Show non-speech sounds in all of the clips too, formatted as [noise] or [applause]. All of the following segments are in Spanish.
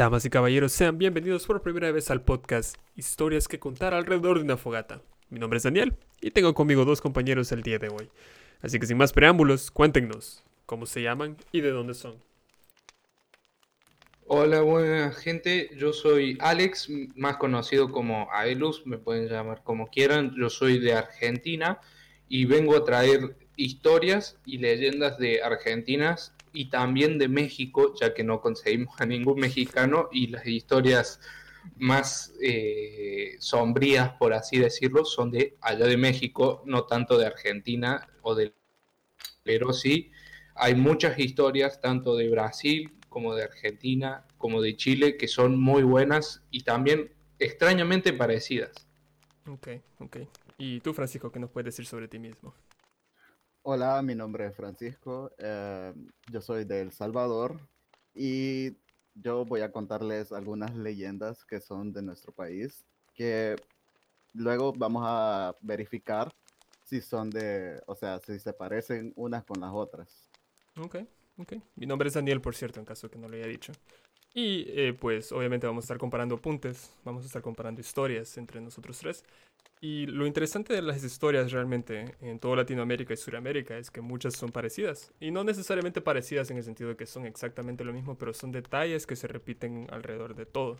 Damas y caballeros, sean bienvenidos por primera vez al podcast Historias que contar alrededor de una fogata. Mi nombre es Daniel y tengo conmigo dos compañeros el día de hoy. Así que sin más preámbulos, cuéntenos cómo se llaman y de dónde son. Hola, buena gente. Yo soy Alex, más conocido como Aelus, me pueden llamar como quieran. Yo soy de Argentina y vengo a traer historias y leyendas de Argentinas y también de México, ya que no conseguimos a ningún mexicano y las historias más eh, sombrías, por así decirlo, son de allá de México, no tanto de Argentina o de... Pero sí, hay muchas historias tanto de Brasil como de Argentina, como de Chile, que son muy buenas y también extrañamente parecidas. Ok, ok. ¿Y tú, Francisco, qué nos puedes decir sobre ti mismo? Hola, mi nombre es Francisco, eh, yo soy de El Salvador y yo voy a contarles algunas leyendas que son de nuestro país, que luego vamos a verificar si son de, o sea, si se parecen unas con las otras. Ok, ok. Mi nombre es Daniel, por cierto, en caso que no lo haya dicho. Y eh, pues obviamente vamos a estar comparando apuntes, vamos a estar comparando historias entre nosotros tres. Y lo interesante de las historias realmente en toda Latinoamérica y Sudamérica es que muchas son parecidas. Y no necesariamente parecidas en el sentido de que son exactamente lo mismo, pero son detalles que se repiten alrededor de todo.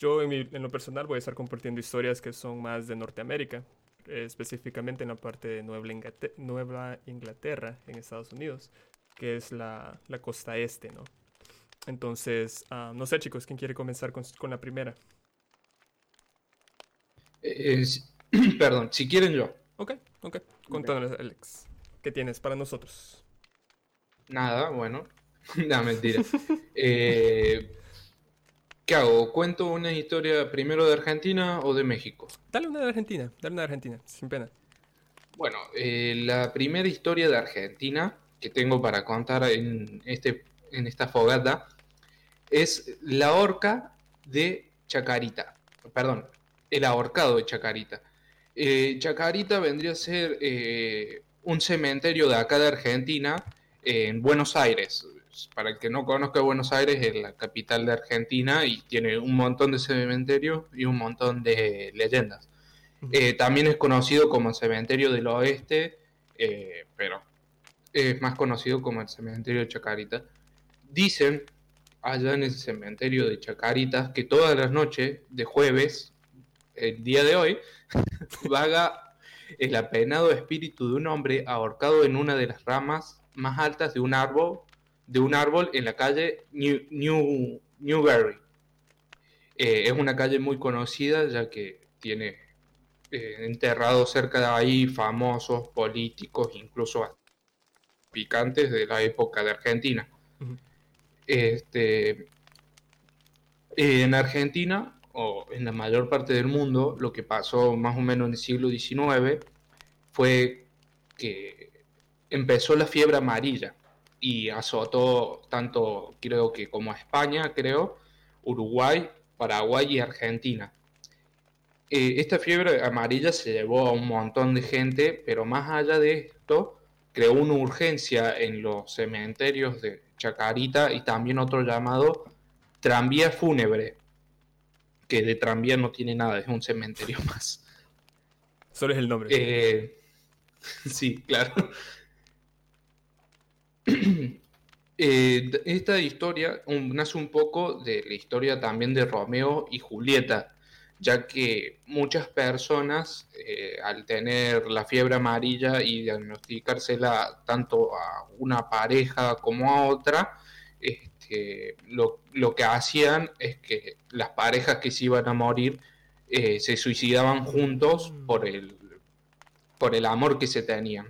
Yo en, lo personal voy a estar compartiendo historias que son más de Norteamérica, específicamente en la parte de Nueva Inglaterra, en Estados Unidos, que es la, la costa este, ¿no? Entonces, ah, no sé chicos, ¿quién quiere comenzar con, con la primera? Es, [clears throat] Perdón, si quieren yo. Ok, ok. Contanos, Alex. ¿Qué tienes para nosotros? Nada, bueno. [laughs] no, mentira. Eh, ¿Qué hago? ¿Cuento una historia primero de Argentina o de México? Dale una de Argentina, dale una de Argentina, sin pena. Bueno, eh, la primera historia de Argentina que tengo para contar en, este, en esta fogata es la horca de Chacarita. Perdón, el ahorcado de Chacarita. Eh, Chacarita vendría a ser eh, un cementerio de acá de Argentina, en Buenos Aires. Para el que no conozca Buenos Aires, es la capital de Argentina y tiene un montón de cementerios y un montón de leyendas. Eh, también es conocido como el cementerio del oeste, pero es más conocido como el cementerio de Chacarita. Dicen allá en el cementerio de Chacarita que todas las noches de jueves, el día de hoy, [laughs] vaga el apenado espíritu de un hombre ahorcado en una de las ramas más altas de un árbol, de un árbol en la calle New, Newberry. Eh, es una calle muy conocida ya que tiene eh, enterrados cerca de ahí famosos políticos, incluso picantes de la época de Argentina. Este, en Argentina o en la mayor parte del mundo, lo que pasó más o menos en el siglo XIX fue que empezó la fiebre amarilla y azotó tanto, creo que como España, creo, Uruguay, Paraguay y Argentina. Eh, esta fiebre amarilla se llevó a un montón de gente, pero más allá de esto, creó una urgencia en los cementerios de Chacarita y también otro llamado tranvía fúnebre, que de tranvía no tiene nada, es un cementerio [laughs] más. Solo es el nombre. Eh, [laughs] sí, claro. [clears throat] Eh, esta historia nace un poco de la historia también de Romeo y Julieta, ya que muchas personas, eh, al tener la fiebre amarilla y diagnosticársela tanto a una pareja como a otra, lo, que hacían es que las parejas que se iban a morir eh, se suicidaban juntos mm. por el, por el amor que se tenían.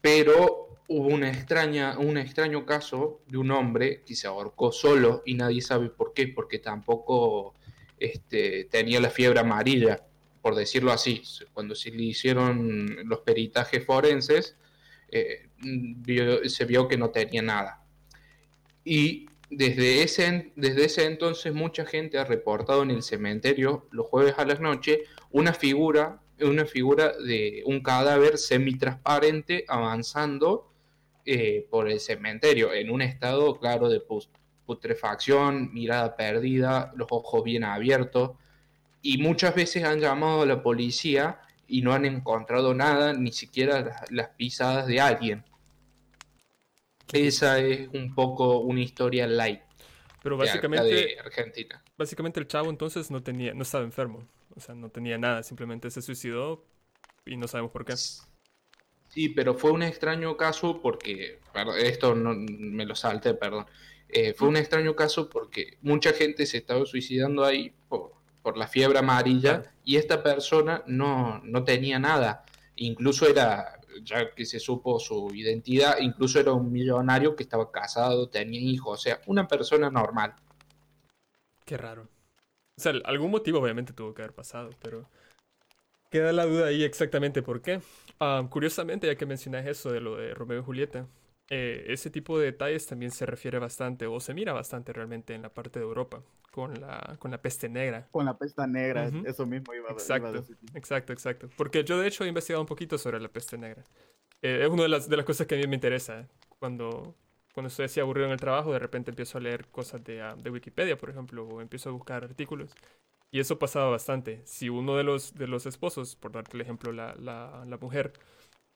Pero hubo una extraña, un extraño caso de un hombre que se ahorcó solo y nadie sabe por qué, porque tampoco este, tenía la fiebre amarilla, por decirlo así. Cuando se le hicieron los peritajes forenses, eh, se vio que no tenía nada. Y desde ese, desde ese entonces mucha gente ha reportado en el cementerio los jueves a la noche una figura, una figura de un cadáver semitransparente avanzando eh, por el cementerio en un estado claro de putrefacción, mirada perdida, los ojos bien abiertos. Y muchas veces han llamado a la policía y no han encontrado nada, ni siquiera las, las pisadas de alguien. Esa es un poco una historia light. Pero básicamente, de Argentina. básicamente el chavo entonces no tenía, no estaba enfermo. O sea, no tenía nada, simplemente se suicidó y no sabemos por qué. Sí, pero fue un extraño caso porque, esto no me lo salté, perdón. Eh, fue un extraño caso porque mucha gente se estaba suicidando ahí por, por la fiebre amarilla y esta persona no, no tenía nada. Incluso era, ya que se supo su identidad, incluso era un millonario que estaba casado, tenía hijos, o sea, una persona normal. Qué raro. O sea, algún motivo obviamente tuvo que haber pasado, pero queda la duda ahí exactamente por qué. Ah, curiosamente, ya que mencionas eso de lo de Romeo y Julieta, eh, ese tipo de detalles también se refiere bastante, o se mira bastante realmente en la parte de Europa, con la, con la peste negra. Con la pesta negra, eso mismo iba, iba a Exacto, decir. exacto, exacto. Porque yo de hecho he investigado un poquito sobre la peste negra. Eh, es una de las, de las cosas que a mí me interesa. Cuando, cuando estoy así aburrido en el trabajo, de repente empiezo a leer cosas de, ah, de Wikipedia, por ejemplo, o empiezo a buscar artículos. Y eso pasaba bastante. Si uno de los, de los esposos, por darte el ejemplo, la, la, la mujer,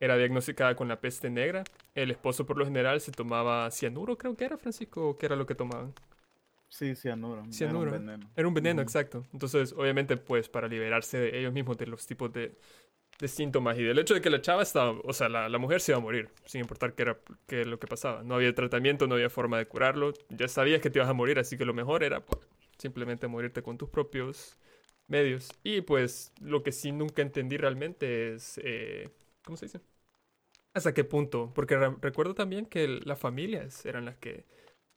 era diagnosticada con la peste negra, el esposo por lo general se tomaba cianuro, creo que era, Francisco, o qué era lo que tomaban. Sí, cianuro. era un Cianuro. veneno. Era un veneno, exacto. Entonces, obviamente, pues para liberarse de ellos mismos de los tipos de, de síntomas y del hecho de que la chava estaba, o sea, la, la mujer se iba a morir, sin importar qué era qué lo que pasaba. No había tratamiento, no había forma de curarlo. Ya sabías que te ibas a morir, así que lo mejor era pues, simplemente morirte con tus propios medios. Y pues lo que sí nunca entendí realmente es, eh, ¿cómo se dice? ¿Hasta qué punto? Porque re- recuerdo también que las familias eran las que,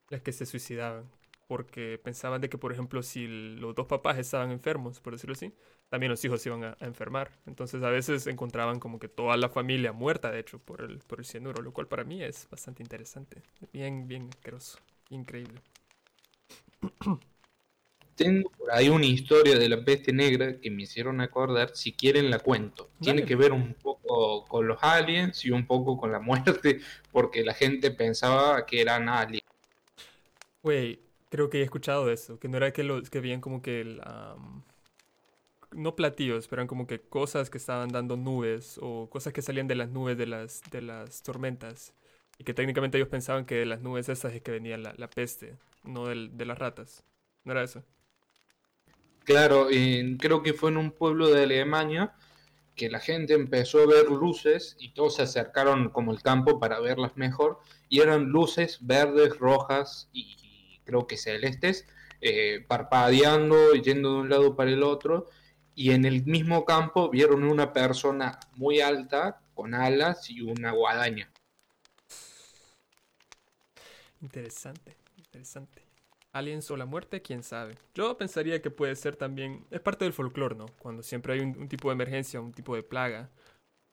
las que se suicidaban porque pensaban de que, por ejemplo, si los dos papás estaban enfermos, por decirlo así, también los hijos se iban a, a enfermar. Entonces a veces encontraban como que toda la familia muerta, de hecho, por el, por el cianuro, lo cual para mí es bastante interesante. Bien, bien asqueroso. Increíble. Tengo por ahí una historia de la peste negra que me hicieron acordar, si quieren la cuento. Tiene Dale. que ver un poco con los aliens y un poco con la muerte, porque la gente pensaba que eran aliens. Güey, creo que he escuchado de eso, que no era que los que veían como que el, am, no platillos, pero eran como que cosas que estaban dando nubes o cosas que salían de las nubes de las, de las tormentas. Y que técnicamente ellos pensaban que de las nubes esas es que venía la, la peste, no del- de las ratas. ¿No era eso? Claro, creo que fue en un pueblo de Alemania que la gente empezó a ver luces y todos se acercaron como el campo para verlas mejor y eran luces verdes, rojas y creo que celestes, eh, parpadeando, yendo de un lado para el otro y en el mismo campo vieron una persona muy alta con alas y una guadaña. Interesante, interesante. Aliens o la muerte, quién sabe. Yo pensaría que puede ser también, es parte del folclore, ¿no? Cuando siempre hay un, tipo de emergencia, un tipo de plaga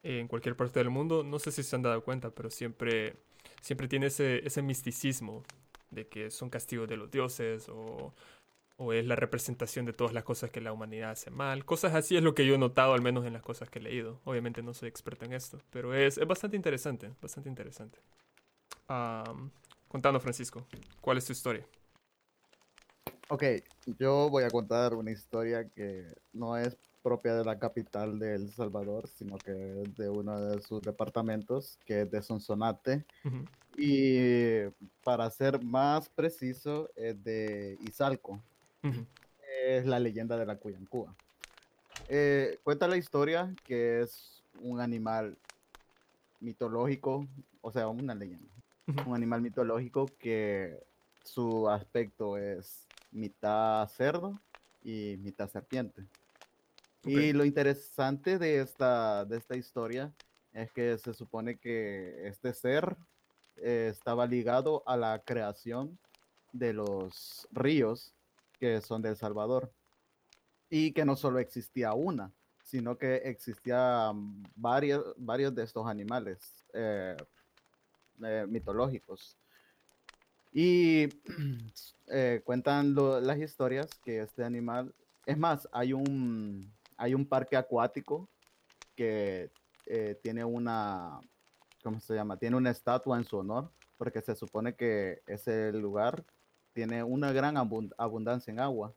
eh, en cualquier parte del mundo, no sé si se han dado cuenta, pero siempre, siempre tiene ese, ese misticismo de que son castigos de los dioses o, es la representación de todas las cosas que la humanidad hace mal. Cosas así es lo que yo he notado, al menos en las cosas que he leído. Obviamente no soy experto en esto, pero es, es bastante interesante, bastante interesante. Am, Contanos, Francisco, ¿cuál es tu historia? Ok, yo voy a contar una historia que no es propia de la capital de El Salvador, sino que es de uno de sus departamentos, que es de Sonsonate. Y para ser más preciso, es de Izalco. Es la leyenda de la Cuyancúa. Eh, cuenta la historia que es un animal mitológico, o sea, una leyenda. Un animal mitológico que su aspecto es mitad cerdo y mitad serpiente. Y lo interesante de esta, de esta historia es que se supone que este ser eh, estaba ligado a la creación de los ríos que son de El Salvador. Y que no solo existía una, sino que existían varios, varios de estos animales eh, eh, mitológicos. Y [clears throat] eh, cuentan lo- las historias que este animal, es más, hay un, hay un parque acuático que eh, tiene una, ¿cómo se llama? Tiene una estatua en su honor, porque se supone que es el lugar tiene una gran abun- abundancia en agua.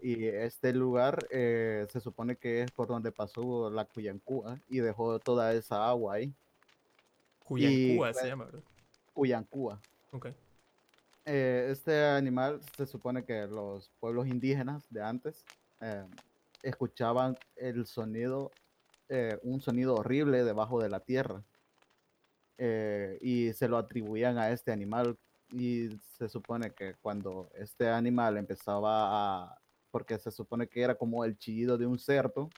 Y este lugar eh, se supone que es por donde pasó la Cuyancúa y dejó toda esa agua ahí. Cuyancúa se llama, ¿verdad? Cuyancúa. Ok. Eh, este animal se supone que los pueblos indígenas de antes eh, escuchaban el sonido, eh, un sonido horrible debajo de la tierra. y se lo atribuían a este animal. Y se supone que cuando este animal empezaba a, porque se supone que era como el chillido de un cerdo.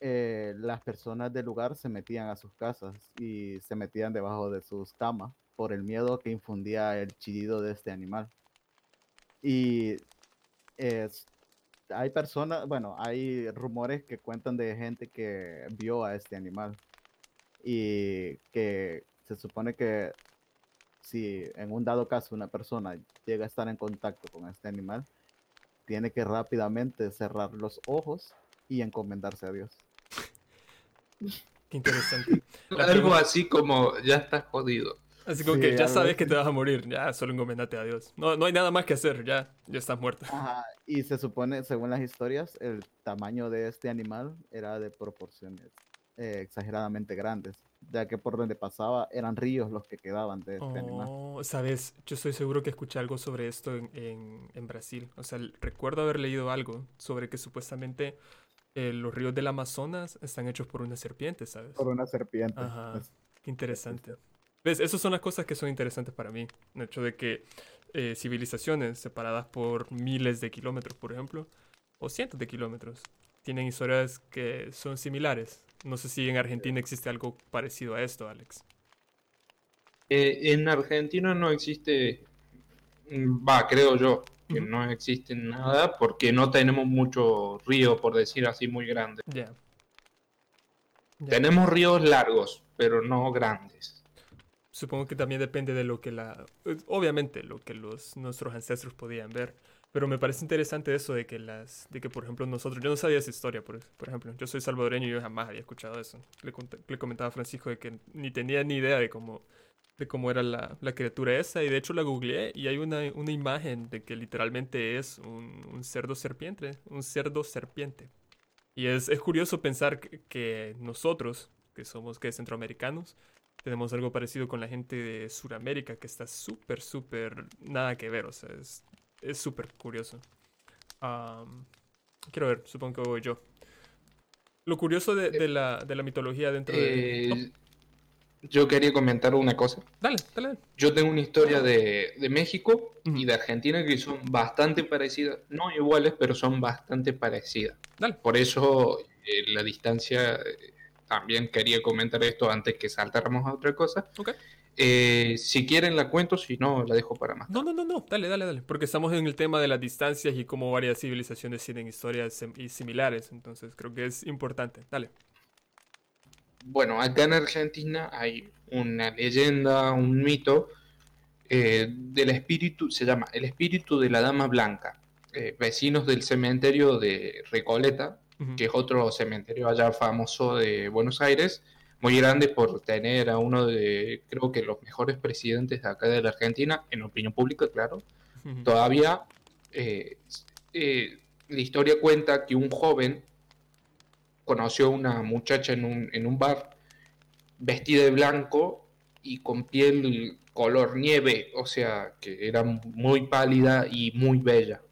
Eh, las personas del lugar se metían a sus casas y se metían debajo de sus camas por el miedo que infundía el chillido de este animal. Y hay personas, bueno, hay rumores que cuentan de gente que vio a este animal y que se supone que si en un dado caso una persona llega a estar en contacto con este animal, tiene que rápidamente cerrar los ojos y encomendarse a Dios. Qué interesante. [laughs] La Algo pregunta- así como ya estás jodido. Así como Sí, que ya sabes que te vas a morir, ya solo encomendate a Dios. No, no hay nada más que hacer, ya, ya estás muerto. Ajá, y se supone, según las historias, el tamaño de este animal era de proporciones eh, exageradamente grandes, ya que por donde pasaba eran ríos los que quedaban de este animal. Oh, sabes, yo estoy seguro que escuché algo sobre esto en, en- en Brasil. O sea, recuerdo haber leído algo sobre que supuestamente eh, los ríos del Amazonas están hechos por una serpiente, ¿sabes? Por una serpiente. Ajá. Es- Qué interesante. ¿Ves? Esas son las cosas que son interesantes para mí. El hecho de que eh, civilizaciones separadas por miles de kilómetros, por ejemplo, o cientos de kilómetros, tienen historias que son similares. No sé si en Argentina existe algo parecido a esto, Alex. Eh, en Argentina no existe, mm, va, creo yo, que no existe nada porque no tenemos mucho río, por decir así, muy grande. Ya. Ya. Tenemos ríos largos, pero no grandes. Supongo que también depende de lo que la... Obviamente, lo que los, nuestros ancestros podían ver. Pero me parece interesante eso de que las... De que, por ejemplo, nosotros... Yo no sabía esa historia, por, por ejemplo. Yo soy salvadoreño y yo jamás había escuchado eso. Le, le comentaba a Francisco de que ni tenía ni idea de cómo... De cómo era la, la criatura esa. Y de hecho la googleé y hay una, una imagen de que literalmente es un, un cerdo serpiente. Un cerdo serpiente. Y es, es curioso pensar que, que nosotros, que somos que centroamericanos, tenemos algo parecido con la gente de Sudamérica, que está súper, súper nada que ver, o sea, es es súper curioso. Am, quiero ver, supongo que voy yo. Lo curioso de, de la, de la mitología dentro de... Eh, Yo quería comentar una cosa. dale, dale, dale. Yo tengo una historia de, de México y de Argentina que son bastante parecidas, no iguales, pero son bastante parecidas. Dale. Por eso eh, la distancia, eh, también quería comentar esto antes que saltáramos a otra cosa. Ok. Eh, si quieren la cuento, si no, la dejo para más. No, no, no, no, dale, dale, dale. Porque estamos en el tema de las distancias y cómo varias civilizaciones tienen historias y similares, entonces creo que es importante. Dale. Bueno, acá en Argentina hay una leyenda, un mito eh, del espíritu, se llama el espíritu de la Dama Blanca. Eh, vecinos del cementerio de Recoleta, que es otro cementerio allá famoso de Buenos Aires, muy grande por tener a uno de, creo que los mejores presidentes de acá de la Argentina, en opinión pública, claro. Todavía eh, la historia cuenta que un joven conoció a una muchacha en un, en un bar vestida de blanco y con piel color nieve, o sea, que era muy pálida y muy bella.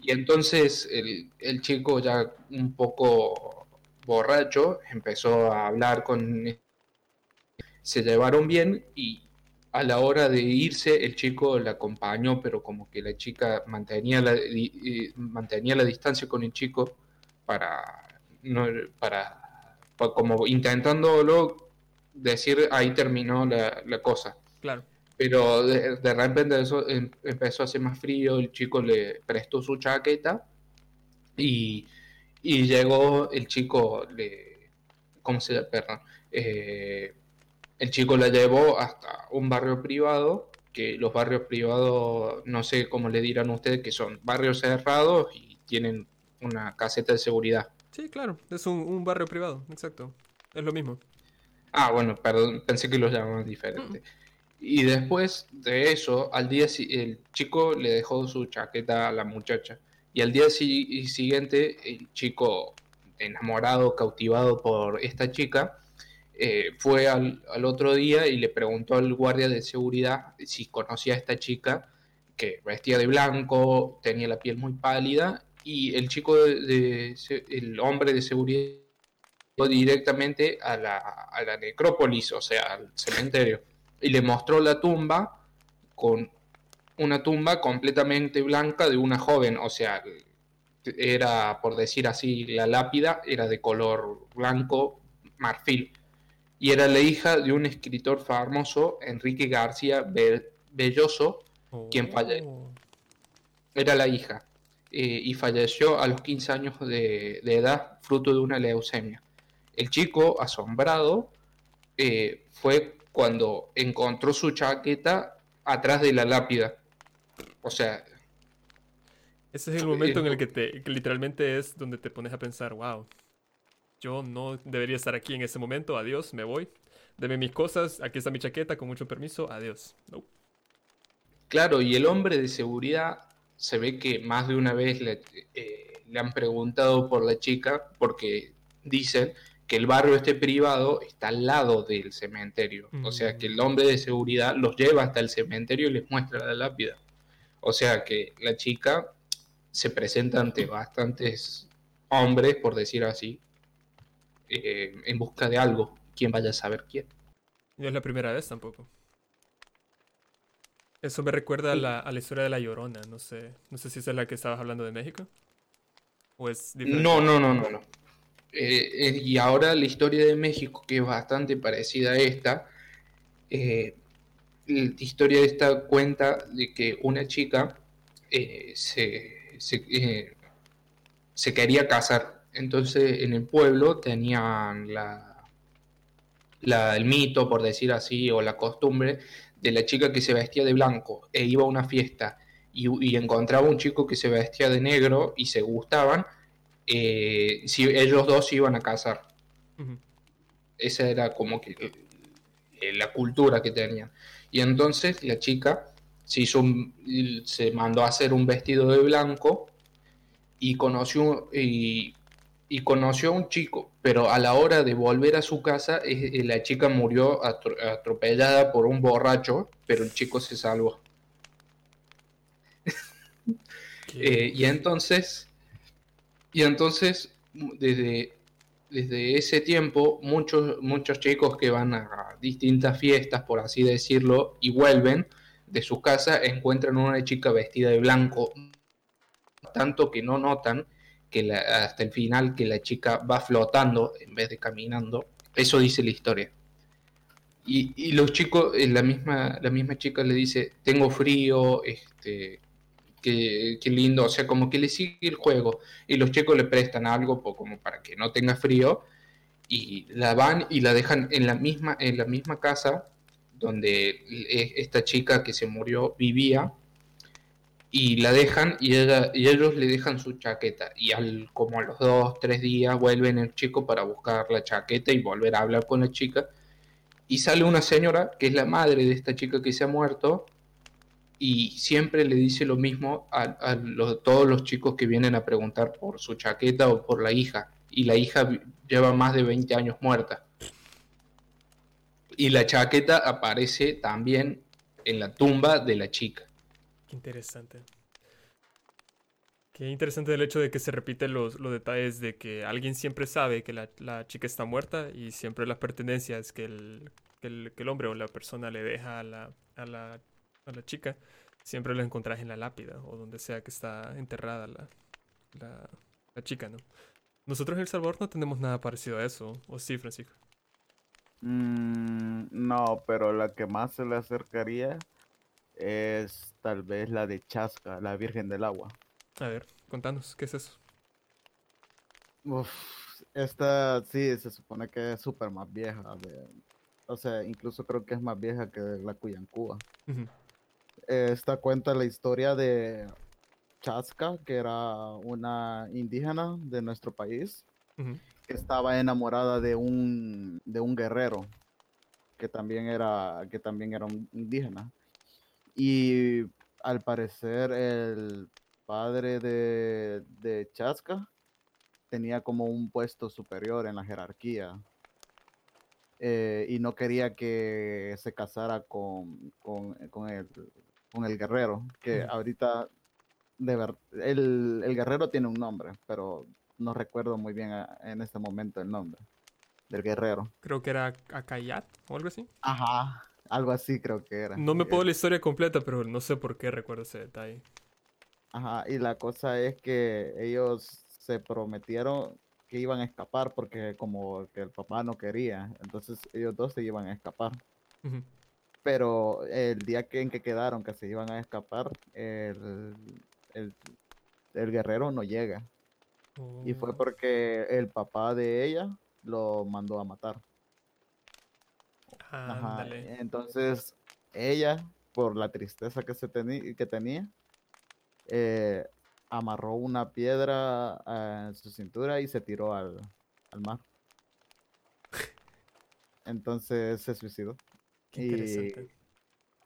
Y entonces el, el chico ya un poco borracho empezó a hablar con... Se llevaron bien y a la hora de irse el chico la acompañó, pero como que la chica mantenía la, eh, mantenía la distancia con el chico para... No, para, pa- como intentándolo decir ahí terminó la, la cosa. Claro. Pero de, de repente eso em- empezó a hacer más frío, el chico le prestó su chaqueta y, y llegó el chico, le, ¿cómo se llama? Perdón. Eh, el chico la llevó hasta un barrio privado, que los barrios privados, no sé cómo le dirán ustedes, que son barrios cerrados y tienen una caseta de seguridad. Sí, claro. Es un, un barrio privado, exacto. Es lo mismo. Ah, bueno, perdón, pensé que los llamaban diferente. Y después de eso, al día el chico le dejó su chaqueta a la muchacha. Y al día si- siguiente, el chico enamorado, cautivado por esta chica, eh, fue al, al otro día y le preguntó al guardia de seguridad si conocía a esta chica, que vestía de blanco, tenía la piel muy pálida, y el chico de, el hombre de seguridad fue directamente a la, a la necrópolis, o sea, al cementerio, y le mostró la tumba con una tumba completamente blanca de una joven, o sea, era, por decir así, la lápida era de color blanco, marfil, y era la hija de un escritor famoso, Enrique García Be- Belloso, ¿Quién falle- Oh. era la hija, eh, y falleció a los 15 años de, de edad, fruto de una leucemia. El chico, asombrado, eh, fue cuando encontró su chaqueta atrás de la lápida. O sea, Ese es el momento en el que te que literalmente es donde te pones a pensar, wow, yo no debería estar aquí en ese momento, adiós, me voy. Deme mis cosas, aquí está mi chaqueta, con mucho permiso, adiós. No. Claro, y el hombre de seguridad se ve que más de una vez le, eh, le han preguntado por la chica porque dicen que el barrio este privado está al lado del cementerio. O sea que el hombre de seguridad los lleva hasta el cementerio y les muestra la lápida. O sea que la chica se presenta ante bastantes hombres, por decir así, eh, en busca de algo. ¿Quién vaya a saber quién? No es la primera vez tampoco. Eso me recuerda a la, a la historia de la Llorona, no sé. No sé si esa es la que estabas hablando de México. ¿O es diferente? No, no, no, no, no. Eh, eh, y ahora la historia de México, que es bastante parecida a esta, eh, la historia de esta cuenta de que una chica eh, se, se, eh, se quería casar. Entonces en el pueblo tenían la, la- el mito, por decir así, o la costumbre de la chica que se vestía de blanco e iba a una fiesta y, y encontraba un chico que se vestía de negro y se gustaban, eh, si ellos dos se iban a casar. Esa era como que eh, la cultura que tenían. Y entonces la chica se, hizo un- se mandó a hacer un vestido de blanco y conoció, y, y conoció a un chico, pero a la hora de volver a su casa, eh, la chica murió atro- atropellada por un borracho, pero el chico se salvó. Eh, y entonces, y entonces desde, desde ese tiempo, muchos, muchos chicos que van a distintas fiestas, por así decirlo, y vuelven de su casa, encuentran una chica vestida de blanco, tanto que no notan que la- hasta el final que la chica va flotando en vez de caminando. Eso dice la historia. Y, y los chicos, eh, la misma, la misma chica le dice, tengo frío, este, qué, qué lindo, o sea, como que le sigue el juego y los chicos le prestan algo como para que no tenga frío y la van y la dejan en la misma, en la misma casa donde eh, esta chica que se murió vivía y la dejan y, ella- y ellos le dejan su chaqueta y al, como a los dos, tres días vuelven el chico para buscar la chaqueta y volver a hablar con la chica y sale una señora que es la madre de esta chica que se ha muerto y siempre le dice lo mismo a, todos los chicos que vienen a preguntar por su chaqueta o por la hija. Y la hija lleva más de 20 años muerta. Y la chaqueta aparece también en la tumba de la chica. Qué interesante. Qué interesante el hecho de que se repiten los, los detalles de que alguien siempre sabe que la, la chica está muerta y siempre las pertenencias que el, que el, hombre o la persona le deja a la, a la, a la chica, siempre lo encontrás en la lápida o donde sea que está enterrada la, la, la chica, ¿no? Nosotros en El Salvador no tenemos nada parecido a eso, ¿o sí, Francisco? Mm, no, pero la que más se le acercaría es tal vez la de Chasca, la Virgen del Agua. A ver, contanos, ¿qué es eso? Uf, esta sí se supone que es súper más vieja. de- o sea, incluso creo que es más vieja que la Cuyancuba. Esta cuenta la historia de Chasca, que era una indígena de nuestro país, que estaba enamorada de un, de un guerrero. que también era, que también era un indígena. Y al parecer el padre de, de Chasca tenía como un puesto superior en la jerarquía. eh, y no quería que se casara con, con, con el, con el guerrero, que ahorita de ver, el, el guerrero tiene un nombre, pero no recuerdo muy bien a- en este momento el nombre del guerrero. Creo que era Akayat o algo así. Ajá, algo así creo que era. No me puedo la historia completa, pero no sé por qué recuerdo ese detalle. Ajá, y la cosa es que ellos se prometieron que iban a escapar porque como que el papá no quería, entonces ellos dos se iban a escapar. Pero el día que, en que quedaron que se iban a escapar, el, el, el guerrero no llega. Y fue Oh. porque el papá de ella lo mandó a matar. Ajá. Entonces ella, por la tristeza que, se que tenía, eh, amarró una piedra en su cintura y se tiró al, al mar. [laughs] Entonces se suicidó. Qué y- interesante.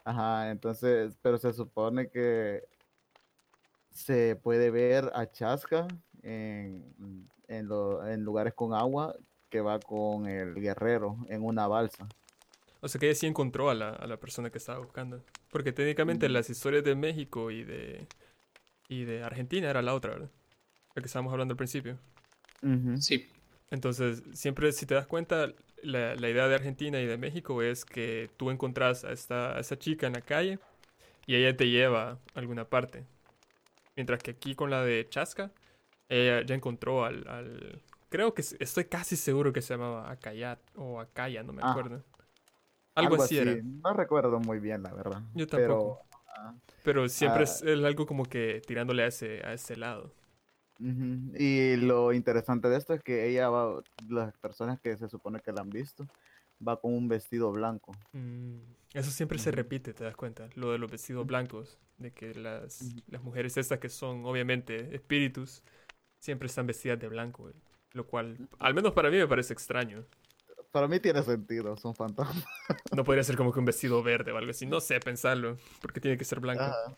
Ajá, entonces, pero se supone que se puede ver a Chasca en, en, lo- en lugares con agua que va con el guerrero en una balsa. O sea que ella sí encontró a la, a la persona que estaba buscando. Porque técnicamente Mm. las historias de México y de, y de Argentina era la otra, ¿verdad? La que estábamos hablando al principio. Sí, Entonces, siempre si te das cuenta, la, la idea de Argentina y de México es que tú encontrás a esta, a esa chica en la calle y ella te lleva a alguna parte. Mientras que aquí con la de Chasca, ella ya encontró al... al- creo que estoy casi seguro que se llamaba Acayat o Acaya, no me Ah, acuerdo. Algo, así, era. No recuerdo muy bien, la verdad. Yo Pero, tampoco. ah, Pero siempre Ah. es, es algo como que tirándole a ese, a ese lado. Y lo interesante de esto es que ella va, las personas que se supone que la han visto, va con un vestido blanco. Mm, Eso siempre se repite, te das cuenta. Lo de los vestidos blancos, de que las, las mujeres estas que son obviamente espíritus, siempre están vestidas de blanco. Lo cual, al menos para mí me parece extraño. Para mí tiene sentido, son fantasmas. [laughs] No podría ser como que un vestido verde o algo así. No sé pensarlo, porque tiene que ser blanco. Ajá.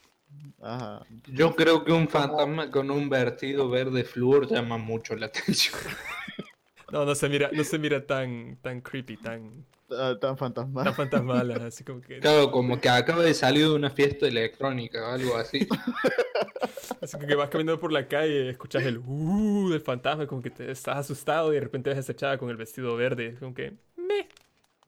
Ajá. yo creo que un fantasma con un vertido verde flúor llama mucho la atención. [laughs] No, no se mira, no se mira tan, tan creepy, tan, Ah, Tan fantasmal. tan fantasmal, así como que, Claro, como que acaba de salir de una fiesta electrónica o algo así. [laughs] [laughs] así que vas caminando por la calle escuchas el uh del fantasma, como que te estás asustado y de repente ves a esa chava con el vestido verde, como que, meh.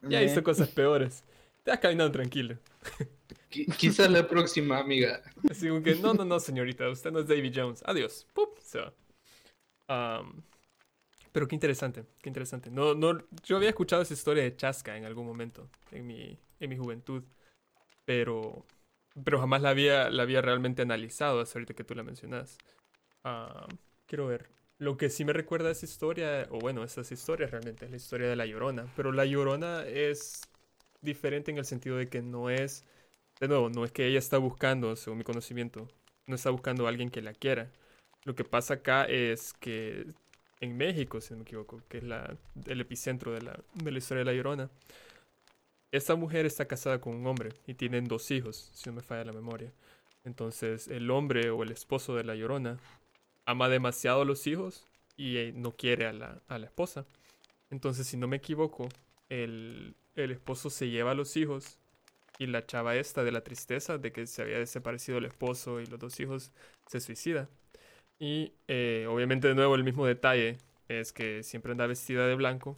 Ya Meh. cosas peores. Te vas caminando tranquilo. [laughs] Qui- Quizás la próxima amiga. Así como que, no, no, no, señorita, usted no es Davy Jones. Adiós. ¡Pup! Se va. Am, pero qué interesante, qué interesante. No, no, yo había escuchado esa historia de Chasca en algún momento, en mi, en mi juventud, pero, pero jamás la había, la había realmente analizado hasta ahorita que tú la mencionas. Am, quiero ver. Lo que sí me recuerda esa historia, o bueno, esas historias realmente, es la historia de La Llorona. Pero La Llorona es diferente en el sentido de que no es, de nuevo, no es que ella está buscando, según mi conocimiento, no está buscando a alguien que la quiera. Lo que pasa acá es que en México, si no me equivoco, que es la, el epicentro de la, de la historia de La Llorona, esta mujer está casada con un hombre y tienen dos hijos, si no me falla la memoria. Entonces, el hombre o el esposo de La Llorona ama demasiado a los hijos y eh, no quiere a la, a la esposa. Entonces, si no me equivoco, el, el esposo se lleva a los hijos y la chava esta de la tristeza de que se había desaparecido el esposo y los dos hijos se suicida. Y eh, obviamente de nuevo el mismo detalle es que siempre anda vestida de blanco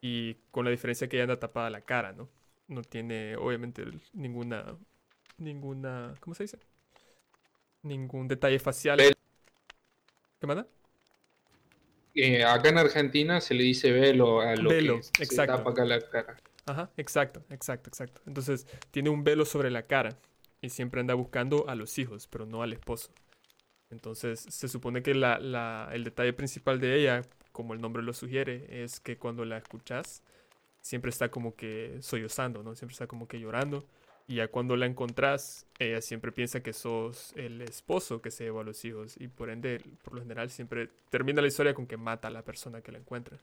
y con la diferencia que ella anda tapada la cara, ¿no? No tiene obviamente ninguna, ninguna, ¿cómo se dice? Ningún detalle facial. Velo. ¿Qué manda? Eh, acá en Argentina se le dice velo a lo Velo, que se exacto. tapa acá la cara. Ajá, exacto, exacto, exacto. Entonces tiene un velo sobre la cara y siempre anda buscando a los hijos, pero no al esposo. Entonces se supone que la, la- el detalle principal de ella, como el nombre lo sugiere, es que cuando la escuchas, siempre está como que sollozando, ¿no? Siempre está como que llorando. Y ya cuando la encontrás, ella siempre piensa que sos el esposo que se llevó a los hijos. Y por ende, por lo general, siempre termina la historia con que mata a la persona que la encuentra.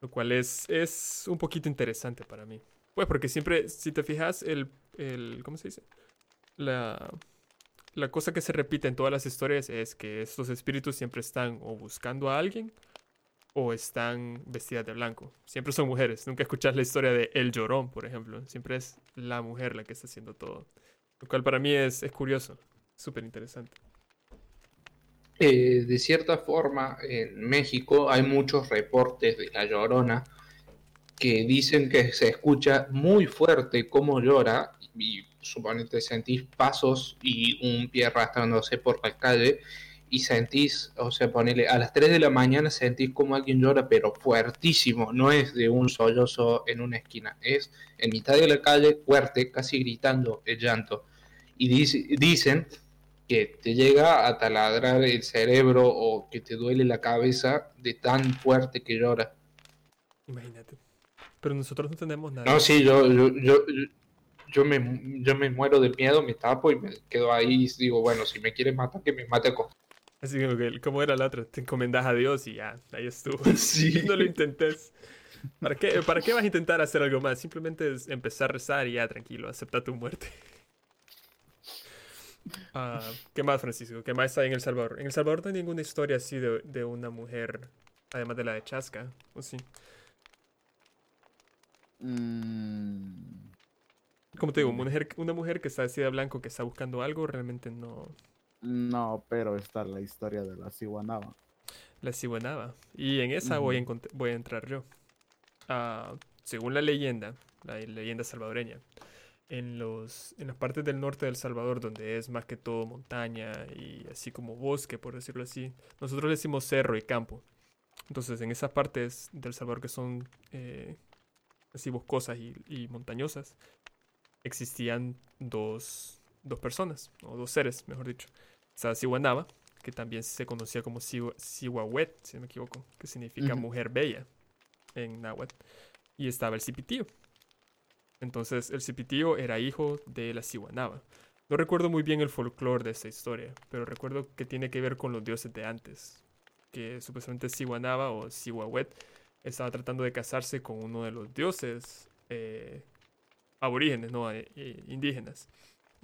Lo cual es, es un poquito interesante para mí. Pues porque siempre, si te fijas, el, el ¿cómo se dice? La, la cosa que se repite en todas las historias es que estos espíritus siempre están o buscando a alguien o están vestidas de blanco. Siempre son mujeres. Nunca escuchas la historia de El Llorón, por ejemplo. Siempre es la mujer la que está haciendo todo. Lo cual para mí es, es curioso, súper interesante. Eh, de cierta forma, en México hay muchos reportes de la llorona que dicen que se escucha muy fuerte cómo llora y suponete sentís pasos y un pie arrastrándose por la calle y sentís, o sea, ponele, a las 3 de la mañana sentís como alguien llora, pero fuertísimo, no es de un sollozo en una esquina, es en mitad de la calle, fuerte, casi gritando el llanto. Y dicen que te llega a taladrar el cerebro o que te duele la cabeza de tan fuerte que llora. Imagínate. Pero nosotros no tenemos nada. No, sí, yo, yo, yo, yo, me, yo me muero del miedo, me tapo y me quedo ahí y digo, bueno, si me quieres matar, que me mate con Así que, ¿cómo era la otra? Te encomendas a Dios y ya, ahí estuvo. [laughs] Sí. [laughs] no lo intentes. ¿Para qué, ¿Para qué vas a intentar hacer algo más? Simplemente es empezar a rezar y ya, tranquilo, acepta tu muerte. [laughs] Ah, ¿Qué más, Francisco? ¿Qué más hay en El Salvador? En El Salvador no hay ninguna historia así de, de una mujer, además de la de Chasca, ¿o sí? Mm. Como te digo, una mujer, una mujer que está vestida de blanco, que está buscando algo, realmente no... No, pero está la historia de la Ciguanaba. La Ciguanaba. Y en esa voy, a voy a entrar yo. Ah, según la leyenda, la leyenda salvadoreña, en, los, en las partes del norte del Salvador, donde es más que todo montaña y así como bosque, por decirlo así, nosotros le decimos cerro y campo. Entonces, en esas partes del Salvador que son eh, así boscosas y, y, montañosas, existían dos, dos personas, o dos seres, mejor dicho. Estaba Siwanaba, que también se conocía como Siwawet, si no me equivoco, que significa mujer bella en náhuatl. Y estaba el Cipitío. Entonces, el Cipitío era hijo de la Siwanaba. No recuerdo muy bien el folclore de esta historia, pero recuerdo que tiene que ver con los dioses de antes. Que supuestamente Siwanaba o Siwawet estaba tratando de casarse con uno de los dioses eh, aborígenes, no eh, eh, indígenas.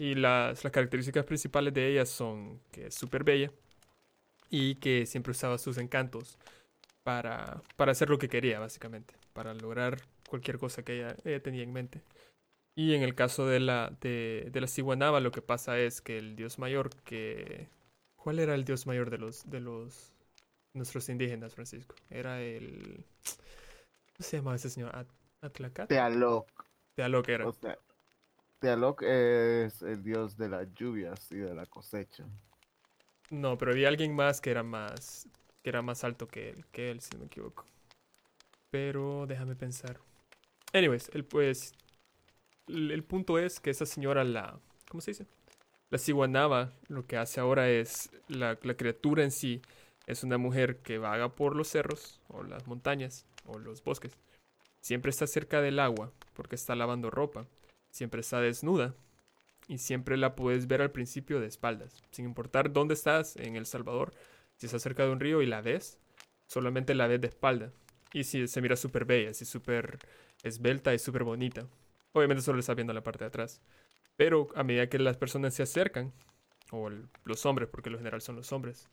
Y las, las características principales de ella son que es súper bella y que siempre usaba sus encantos para, para hacer lo que quería, básicamente, para lograr cualquier cosa que ella, tenía en mente. Y en el caso de la, de, de la Ciguanaba, lo que pasa es que el dios mayor que... ¿Cuál era el dios mayor de los, de los nuestros indígenas, Francisco? Era el... ¿Cómo se llamaba ese señor? ¿Atlacat? Tealoc. Tealoc era. O sea, Tealoc es el dios de las lluvias y de la cosecha. No, pero había alguien más que era más que era más alto que él, que él si no me equivoco. Pero déjame pensar. Anyways, el pues el, punto es que esa señora la ¿cómo se dice? La ciguanaba lo que hace ahora es la, la criatura en sí es una mujer que vaga por los cerros o las montañas o los bosques. Siempre está cerca del agua porque está lavando ropa siempre está desnuda y siempre la puedes ver al principio de espaldas, sin importar dónde estás en El Salvador. Si estás cerca de un río y la ves, solamente la ves de espalda. Y si se mira súper bella, así súper esbelta y súper bonita. Obviamente solo está viendo la parte de atrás. Pero a medida que las personas se acercan, o los hombres, porque lo general son los hombres,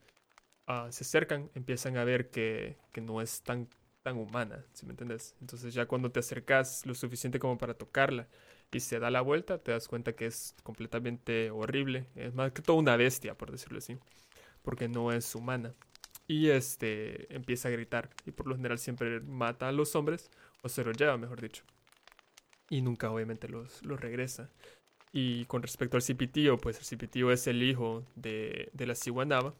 ah, se acercan, empiezan a ver que, que no es tan, tan humana, si me entiendes? Entonces ya cuando te acercas lo suficiente como para tocarla, y se da la vuelta, te das cuenta que es completamente horrible. Es más que todo una bestia, por decirlo así. Porque no es humana. Y este empieza a gritar. Y por lo general siempre mata a los hombres. O se los lleva, mejor dicho. Y nunca obviamente los, los regresa. Y con respecto al Cipitío, pues el Cipitío es el hijo de, de la Ciguanaba.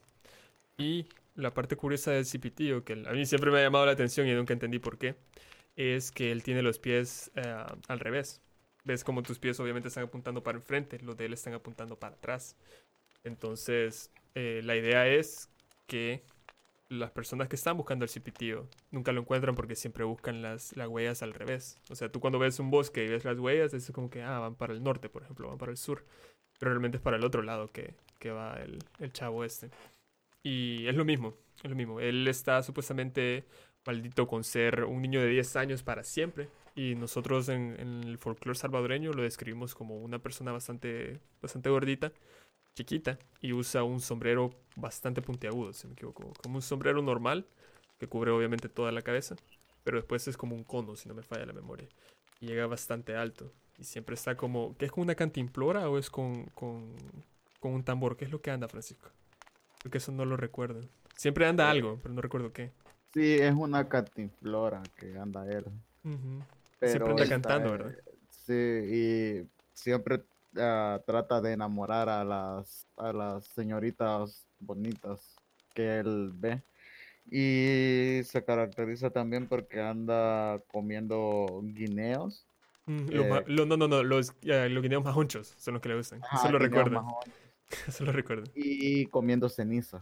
Y la parte curiosa del Cipitío, que a mí siempre me ha llamado la atención y nunca entendí por qué, es que él tiene los pies eh, al revés ves como tus pies obviamente están apuntando para enfrente, los de él están apuntando para atrás. Entonces, eh, la idea es que las personas que están buscando el cipitío nunca lo encuentran porque siempre buscan las, las huellas al revés. O sea, tú cuando ves un bosque y ves las huellas, es como que, ah, van para el norte, por ejemplo, van para el sur. Pero realmente es para el otro lado que, que va el, el chavo este. Y es lo mismo, es lo mismo. Él está supuestamente maldito con ser un niño de 10 años para siempre Y nosotros en, en el folclore salvadoreño lo describimos como una persona bastante, bastante gordita, chiquita, y usa un sombrero bastante puntiagudo, si me equivoco. Como un sombrero normal, que cubre obviamente toda la cabeza, pero después es como un cono, si no me falla la memoria. Y llega bastante alto. Y siempre está como. ¿Qué es con una cantimplora o es con, con, con un tambor? ¿Qué es lo que anda, Francisco? Porque eso no lo recuerdo. Siempre anda algo, pero no recuerdo qué. Sí, es una cantinflora que anda él. Ujú. Pero Siempre anda cantando, ¿verdad? Sí, y siempre ah, trata de enamorar a las, a las señoritas bonitas que él ve. Y se caracteriza también porque anda comiendo guineos. Mm, eh, ma- lo- no, no, no, los, guineos majunchos son los que le gustan. Ajá, Eso lo. Eso recuerdo. Y comiendo ceniza.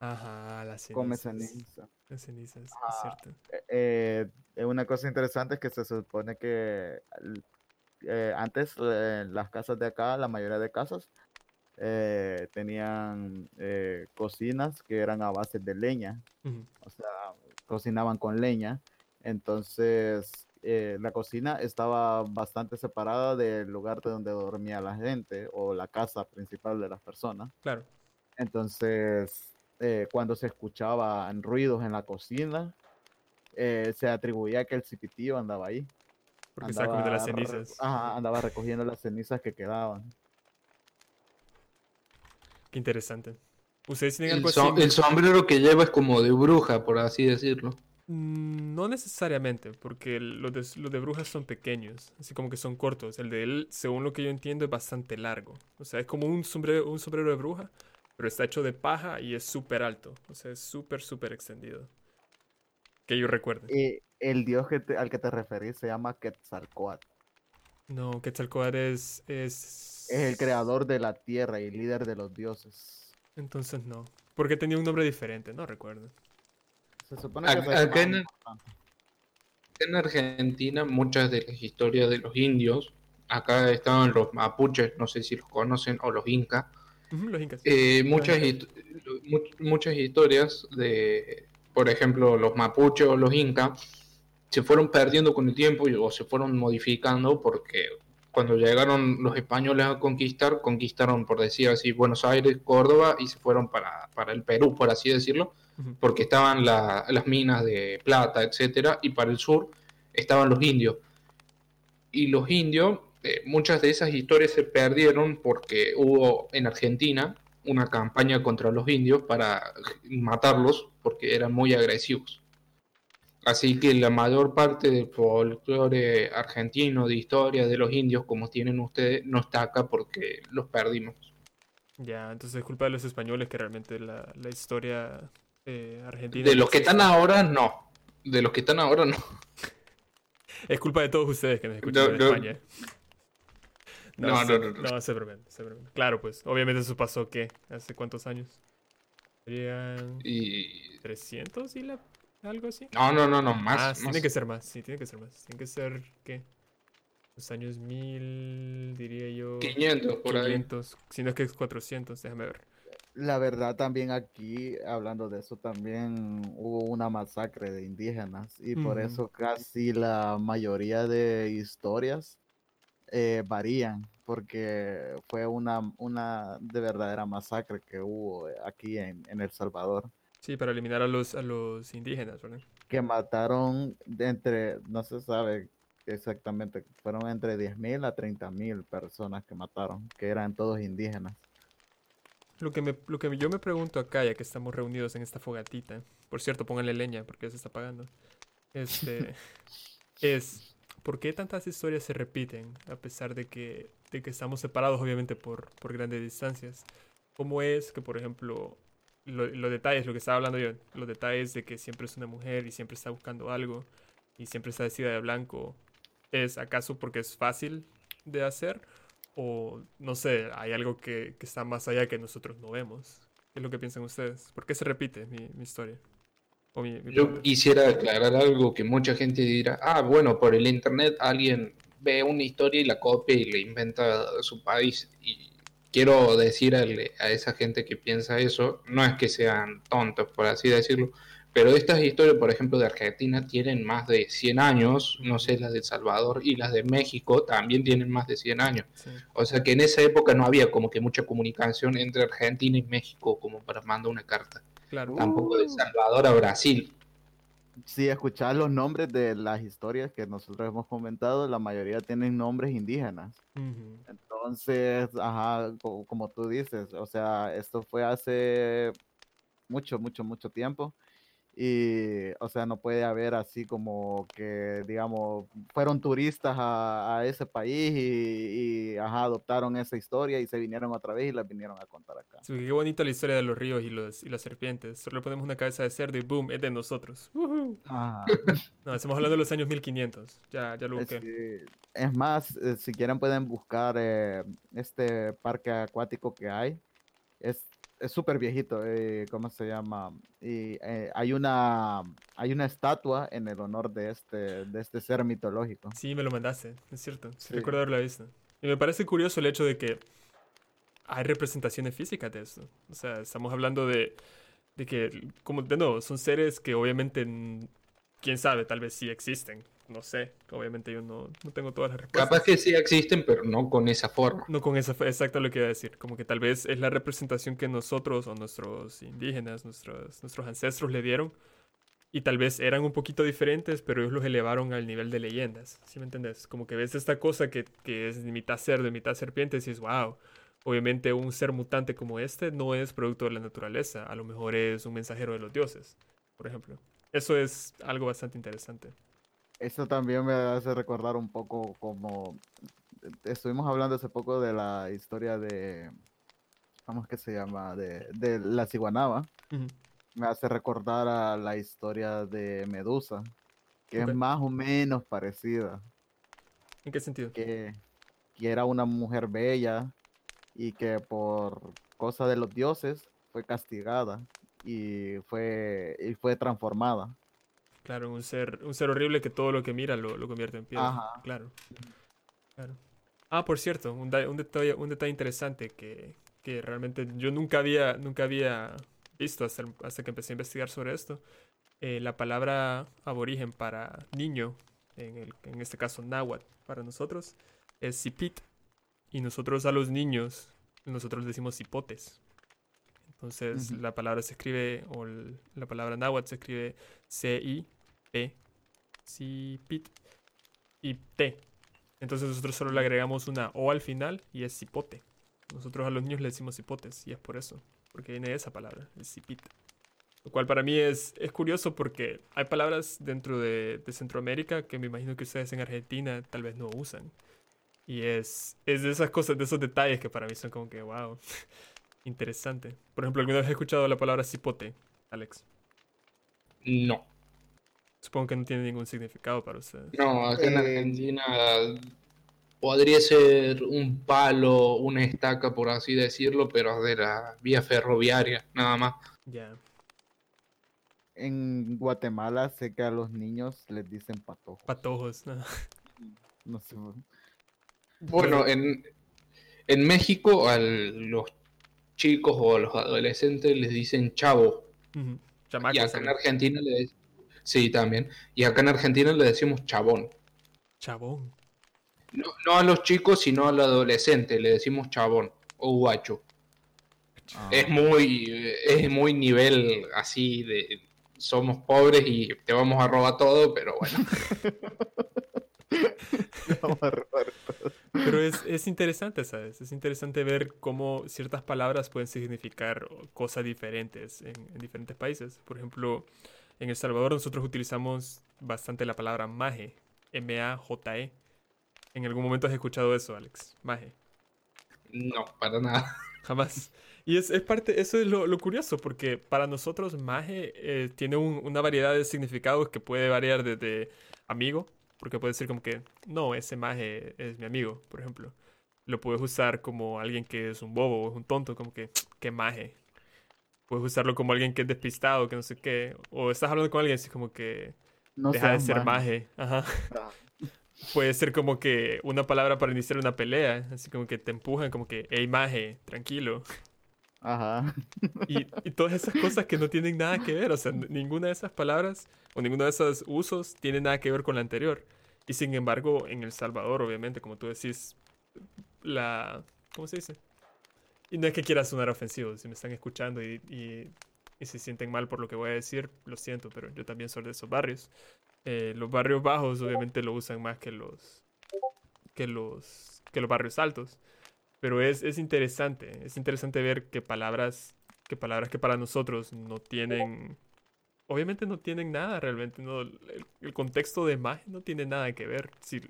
Ajá, las Come cenizas. ceniza. Las cenizas, es cierto. Eh, eh, una cosa interesante es que se supone que eh, antes las casas de acá, la mayoría de casas, tenían cocinas que eran a base de leña, o sea, cocinaban con leña. Entonces, la cocina estaba bastante separada del lugar de donde dormía la gente o la casa principal de las personas. Claro. Entonces, eh, cuando se escuchaban ruidos en la cocina, eh, se atribuía que el cipitío andaba ahí. Porque estaba comiendo las re- cenizas. ajá, andaba recogiendo las cenizas que quedaban. Qué interesante. ¿Ustedes tienen El, algo som- así? el sombrero que lleva es como de bruja, por así decirlo. Mm, No necesariamente, porque los de, los de brujas son pequeños, así como que son cortos. El de él, según lo que yo entiendo, es bastante largo. O sea, es como un sombrero, un sombrero de bruja, pero está hecho de paja y es súper alto. O sea, es súper, súper extendido. Que yo recuerde. Y el dios que te- al que te referís se llama Quetzalcóatl. No, Quetzalcóatl es, es... Es el creador de la tierra y líder de los dioses. Entonces no. Porque tenía un nombre diferente, no recuerdo. Se supone que acá en- En Argentina, muchas de las historias de los indios, acá estaban los mapuches, no sé si los conocen, o los incas, los incas. Eh, muchas, muchas historias de, por ejemplo, los mapuches o los incas se fueron perdiendo con el tiempo y- o se fueron modificando porque cuando llegaron los españoles a conquistar, conquistaron, por decir así, Buenos Aires, Córdoba y se fueron para, para el Perú, por así decirlo, porque estaban la- las minas de plata, etcétera, y para el sur estaban los indios. Y los indios, eh, muchas de esas historias se perdieron porque hubo en Argentina una campaña contra los indios para matarlos porque eran muy agresivos. Así que la mayor parte del folclore argentino, de historia de los indios, como tienen ustedes, no está acá porque los perdimos. Ya, entonces es culpa de los españoles que realmente la, la historia eh, argentina... De los que están ahora, no. De los que están ahora, no. [laughs] Es culpa de todos ustedes que nos escuchan No, en no. España. No, se- no, no, no. se bromean. Claro, pues, obviamente eso pasó, ¿qué? ¿Hace cuántos años? Serían Y... 300 y la... algo así. No, no, no, no, ah, más. tiene más. que ser más, sí, tiene que ser más. Tiene que ser, ¿qué? Los años 1000, diría yo... 500 por ahí. 500, si no es que es 400, déjame ver. La verdad también aquí, hablando de eso, también hubo una masacre de indígenas y por Ujú. eso casi la mayoría de historias eh, varían, porque fue una, una de verdadera masacre que hubo aquí en, en El Salvador, Sí, para eliminar a los, a los indígenas, ¿verdad? que mataron de entre, no se sabe exactamente, fueron entre 10.000 a 30.000 personas que mataron, que eran todos indígenas. Lo que, me, lo que yo me pregunto acá, ya que estamos reunidos en esta fogatita, por cierto, pónganle leña porque se está apagando, [laughs] este, es, ¿por qué tantas historias se repiten a pesar de que, de que estamos separados obviamente por, por grandes distancias? ¿Cómo es que, por ejemplo, lo- los detalles, lo que estaba hablando yo, los detalles de que siempre es una mujer y siempre está buscando algo y siempre está vestida de blanco, ¿es acaso porque es fácil de hacer? O no sé, hay algo que, que está más allá que nosotros no vemos. ¿Qué es lo que piensan ustedes? ¿Por qué se repite mi, mi historia? O mi, mi Yo quisiera aclarar algo que mucha gente dirá, ah, bueno, por el internet alguien ve una historia y la copia y le inventa de su país. Y quiero decir a esa gente que piensa eso, no es que sean tontos, por así decirlo, Pero estas historias, por ejemplo, de Argentina tienen más de 100 años, no sé, las de El Salvador y las de México también tienen más de 100 años. Sí. O sea que en esa época no había como que mucha comunicación entre Argentina y México como para mandar una carta. Claro. Tampoco de El Salvador a Brasil. Si escuchás los nombres de las historias que nosotros hemos comentado, la mayoría tienen nombres indígenas. Entonces, ajá, co- como tú dices, o sea, esto fue hace mucho, mucho, mucho tiempo. Y, o sea, no puede haber así como que, digamos, fueron turistas a, a ese país y, y, ajá, adoptaron esa historia y se vinieron otra vez y la vinieron a contar acá. Sí, qué bonita la historia de los ríos y, los, y las serpientes. Solo ponemos una cabeza de cerdo y boom, es de nosotros. Ujú. Ajá. [laughs] No, estamos hablando de los años 1500. Ya, ya lo busqué. es más, eh, si quieren pueden buscar eh, este parque acuático que hay. Es es súper viejito, eh, ¿cómo se llama? Y eh, hay una hay una estatua en el honor de este de este ser mitológico. Sí, me lo mandaste, es cierto. Sí, recuerdo haberlo visto. Y me parece curioso el hecho de que hay representaciones físicas de esto. O sea, estamos hablando de, de que, como de nuevo, son seres que obviamente, quién sabe, tal vez sí existen. No sé, obviamente yo no, no tengo todas las respuestas. Capaz que sí existen, pero no con esa forma. No con esa, exacto lo que iba a decir. Como que tal vez es la representación que nosotros o nuestros indígenas, nuestros, nuestros ancestros le dieron. Y tal vez eran un poquito diferentes, pero ellos los elevaron al nivel de leyendas. ¿Sí me entendés? Como que ves esta cosa que, que es de mitad cerdo y mitad serpiente y dices, wow. Obviamente un ser mutante como este no es producto de la naturaleza. A lo mejor es un mensajero de los dioses, por ejemplo. Eso es algo bastante interesante. Eso también me hace recordar un poco como estuvimos hablando hace poco de la historia de ¿cómo es que se llama? de, de la ciguanaba. Me hace recordar a la historia de Medusa, que es más o menos parecida, ¿En qué sentido? que, que era una mujer bella y que por cosa de los dioses fue castigada y fue, y fue transformada. Claro, un ser, un ser horrible que todo lo que mira lo, lo convierte en piedra. Ajá. Claro. Claro. Ah, por cierto, un, un detalle, un detalle interesante que, que realmente yo nunca había, nunca había visto hasta, hasta que empecé a investigar sobre esto. Eh, la palabra aborigen para niño, en, el, en este caso náhuatl, para nosotros, es sipit. Y nosotros a los niños, nosotros decimos cipotes. Entonces Ujú. la palabra se escribe, o el- la palabra náhuatl se escribe C-I-P, Cipit, y T. Entonces nosotros solo le agregamos una O al final y es cipote. Nosotros a los niños le decimos cipotes y es por eso, porque viene esa palabra, el cipit. Lo cual para mí es, es curioso porque hay palabras dentro de, de Centroamérica que me imagino que ustedes en Argentina tal vez no usan. Y es, es de esas cosas, de esos detalles que para mí son como que, wow, interesante. Por ejemplo, ¿alguna vez has escuchado la palabra cipote, Alex? No. Supongo que no tiene ningún significado para ustedes. No, acá en Eh, Argentina podría ser un palo, una estaca, por así decirlo, pero de la vía ferroviaria, nada más. Ya. En Guatemala sé que a los niños les dicen patojos. Patojos. ¿no? No sé. Bueno, en, en México a los chicos o a los adolescentes les dicen chavo. Y Chamacos acá en. Argentina le dec- Sí, también. Y acá en Argentina le decimos chabón. Chabón. No, no a los chicos, sino al adolescente, le decimos chabón o guacho. Ah, Es muy, es muy nivel así de somos pobres y te vamos a robar todo, pero bueno. [laughs] vamos a robar todo. Pero es, es interesante, ¿sabes? Es interesante ver cómo ciertas palabras pueden significar cosas diferentes en, en diferentes países. Por ejemplo, en El Salvador nosotros utilizamos bastante la palabra maje. M-A-J-E. ¿En algún momento has escuchado eso, Alex? Maje. No, para nada. Jamás. Y es, es parte, eso es lo, lo curioso, porque para nosotros maje eh, tiene un- una variedad de significados que puede variar desde amigo, porque puede ser como que, no, ese maje es mi amigo, por ejemplo. Lo puedes usar como alguien que es un bobo o es un tonto, como que, qué maje. Puedes usarlo como alguien que es despistado, que no sé qué. O estás hablando con alguien así como que No deja de ser maje. maje. Ajá. Ah, [laughs] Puede ser como que una palabra para iniciar una pelea, así como que te empujan, como que, hey maje, tranquilo. Ajá. Y, y todas esas cosas que no tienen nada que ver, o sea, ninguna de esas palabras o ninguno de esos usos tiene nada que ver con la anterior. Y sin embargo, en El Salvador, obviamente, como tú decís, la... ¿Cómo se dice? Y no es que quiera sonar ofensivo, si me están escuchando y, y, y se sienten mal por lo que voy a decir, lo siento, pero yo también soy de esos barrios. Eh, los barrios bajos obviamente lo usan más que los, que los, que los barrios altos. Pero es, es interesante, es interesante ver que palabras, que palabras que para nosotros no tienen, obviamente no tienen nada realmente, no, el, contexto de magia no tiene nada que ver. Si,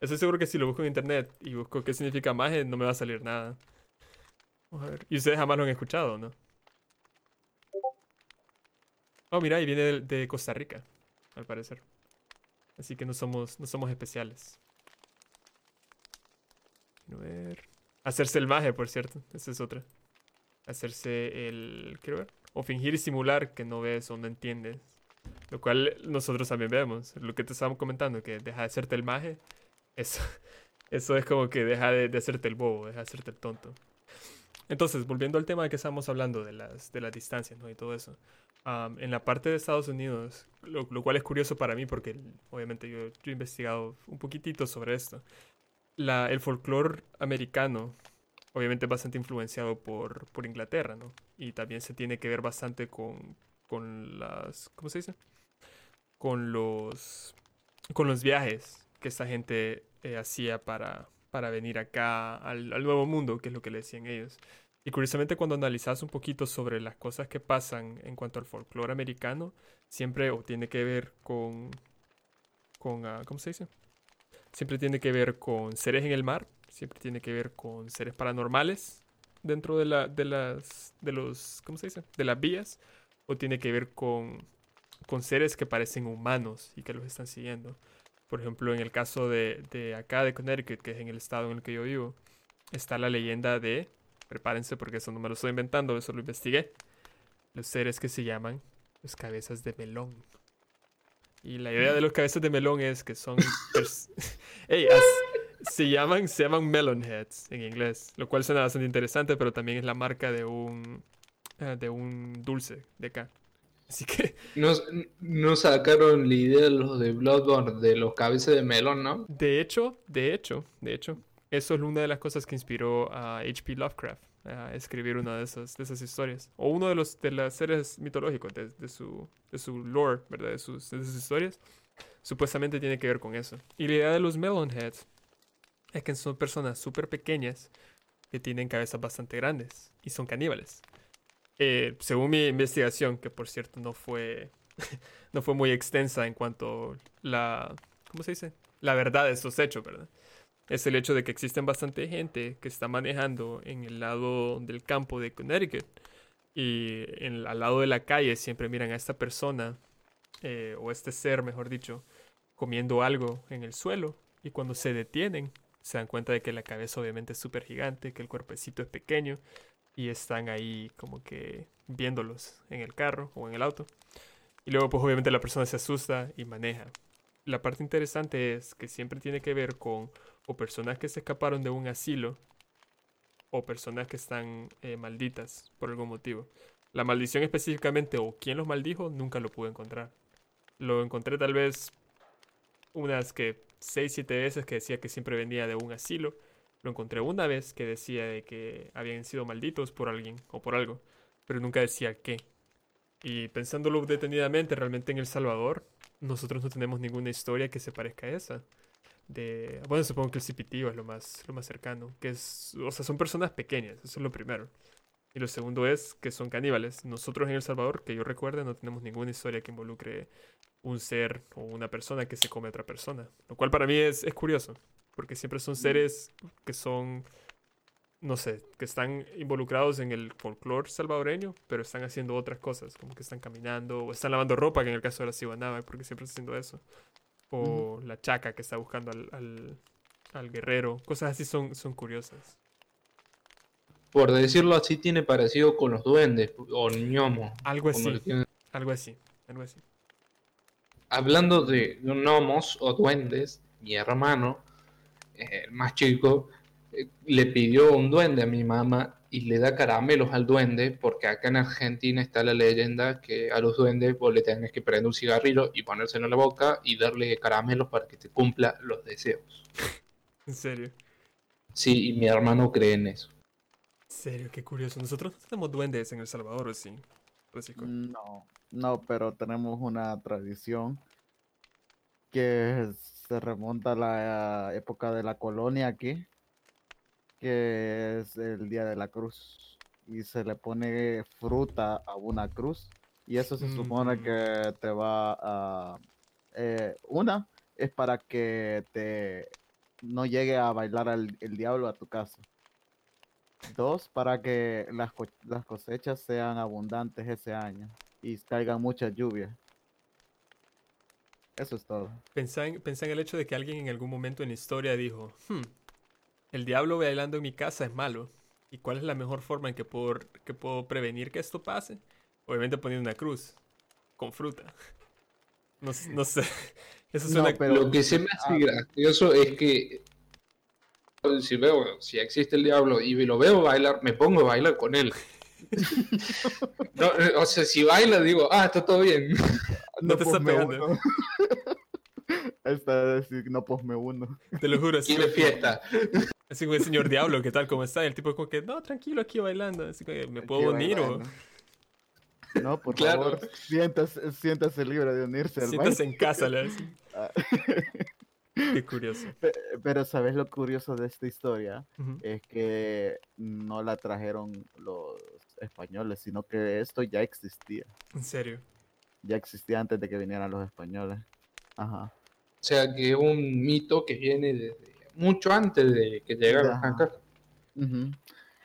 estoy seguro que si lo busco en internet y busco qué significa magia, no me va a salir nada. A ver. Y ustedes jamás lo han escuchado, ¿no? Oh, mira, y viene de, de Costa Rica, al parecer. Así que no somos, no somos especiales. A ver. Hacerse el maje, por cierto. Esa es otra. Hacerse el. Quiero ver. O fingir y simular que no ves o no entiendes. Lo cual nosotros también vemos. Lo que te estábamos comentando, que deja de hacerte el maje. Eso, [laughs] eso es como que deja de, de hacerte el bobo, deja de hacerte el tonto. Entonces, volviendo al tema de que estábamos hablando, de las, de las distancias ¿no? y todo eso. en la parte de Estados Unidos, lo, cual es curioso para mí porque obviamente yo he investigado un poquitito sobre esto el folclore americano obviamente es bastante influenciado por, por Inglaterra, ¿no? Y también se tiene que ver bastante con, con las, ¿cómo se dice? Con los, con los viajes que esta gente eh, hacía para, para venir acá al, al Nuevo Mundo, que es lo que le decían ellos. Y curiosamente cuando analizas un poquito sobre las cosas que pasan en cuanto al folclore americano, siempre o tiene que ver con, con ah, ¿cómo se dice? Siempre tiene que ver con seres en el mar, siempre tiene que ver con seres paranormales dentro de, la, de las, de los, ¿cómo se dice? De las vías, o tiene que ver con, con seres que parecen humanos y que los están siguiendo. Por ejemplo, en el caso de, de acá de Connecticut, que es en el estado en el que yo vivo, está la leyenda de, prepárense porque eso no me lo estoy inventando, eso lo investigué, los seres que se llaman los cabezas de melón. Y la idea de los cabezas de melón es que son... pers- [laughs] [laughs] Ey, as- se llaman, se llaman melon heads en inglés, lo cual suena bastante interesante, pero también es la marca de un, eh, de un dulce de acá. Así que, [laughs] No, no sacaron la idea de los de Bloodborne de los cabezas de melón, ¿no? de hecho, de hecho, de hecho, eso es una de las cosas que inspiró a H.P. Lovecraft escribir una de esas, de esas historias. O uno de los de las seres mitológicos de, su, de su lore, ¿verdad? De sus, de sus historias. Supuestamente tiene que ver con eso. Y la idea de los Melonheads es que son personas súper pequeñas que tienen cabezas bastante grandes y son caníbales. Eh, según mi investigación, que por cierto no fue, [laughs] no fue muy extensa en cuanto la, ¿cómo se dice? La verdad de estos hechos, ¿verdad? Es el hecho de que existen bastante gente que está manejando en el lado del campo de Connecticut y al lado de la calle siempre miran a esta persona eh, o este ser, mejor dicho, comiendo algo en el suelo y cuando se detienen se dan cuenta de que la cabeza obviamente es súper gigante, que el cuerpecito es pequeño y están ahí como que viéndolos en el carro o en el auto. Y luego pues obviamente la persona se asusta y maneja. La parte interesante es que siempre tiene que ver con o personas que se escaparon de un asilo o personas que están eh, malditas por algún motivo. La maldición específicamente o quién los maldijo nunca lo pude encontrar. Lo encontré tal vez unas que 6, 7 veces que decía que siempre venía de un asilo. Lo encontré una vez que decía de que habían sido malditos por alguien o por algo, pero nunca decía qué. Y pensándolo detenidamente, realmente en El Salvador, nosotros no tenemos ninguna historia que se parezca a esa. De, bueno, supongo que el cipitivo es lo más, lo más cercano, que es, o sea, son personas pequeñas, eso es lo primero. Y lo segundo es que son caníbales. Nosotros en El Salvador, que yo recuerde, no tenemos ninguna historia que involucre un ser o una persona que se come a otra persona. Lo cual para mí es, es curioso, porque siempre son seres que son, no sé, que están involucrados en el folclore salvadoreño, pero están haciendo otras cosas, como que están caminando o están lavando ropa, que en el caso de la Cibanaba, porque siempre está haciendo eso. O la chaca que está buscando al, al, al guerrero. Cosas así son, son curiosas. Por decirlo así, tiene parecido con los duendes o gnomos. Algo así, algo así, algo así. Hablando de gnomos o duendes, mi hermano, eh, el más chico, eh, le pidió un duende a mi mamá y le da caramelos al duende, porque acá en Argentina está la leyenda que a los duendes vos le tenés que prender un cigarrillo y ponérselo en la boca y darle caramelos para que te cumpla los deseos. ¿En serio? Sí, y mi hermano cree en eso. ¿En serio? Qué curioso. Nosotros no tenemos duendes en El Salvador, ¿o sí? Francisco? No, no, pero tenemos una tradición que se remonta a la época de la colonia aquí, que es el Día de la Cruz. Y se le pone fruta a una cruz. Y eso se supone que te va a... eh, una es para que te no llegue a bailar al- el diablo a tu casa. Dos, para que las, las cosechas sean abundantes ese año y caigan muchas lluvias. Eso es todo. Pensá en, pensá en el hecho de que alguien en algún momento en la historia dijo, "Hmm, el diablo bailando en mi casa es malo. ¿Y cuál es la mejor forma en que puedo, que puedo prevenir que esto pase? Obviamente poniendo una cruz con fruta. [laughs] No, no sé. [laughs] Eso No, suena... pero- Lo que se me hace ah. gracioso es que si veo, si existe el diablo y lo veo bailar, me pongo a bailar con él. [laughs] No, o sea, si baila, digo, ah, está todo bien. No te está pegando. uno. Está a decir, no posme uno. Te lo juro. Así, Quiere como- fiesta. Así como el señor diablo, ¿qué tal? ¿Cómo está? Y el tipo como que, no, tranquilo aquí bailando. Así que, ¿me puedo Aquí unir o...? No, por Claro. favor, siéntase, siéntase libre de unirse al Siéntase baile. en casa, le. Ah. [laughs] Qué curioso. Pe- Pero ¿sabes lo curioso de esta historia? Es que no la trajeron los españoles, sino que esto ya existía. En serio. Ya existía antes de que vinieran los españoles. Ajá. O sea, que es un mito que viene desde mucho antes de que llegaron Ajá. acá.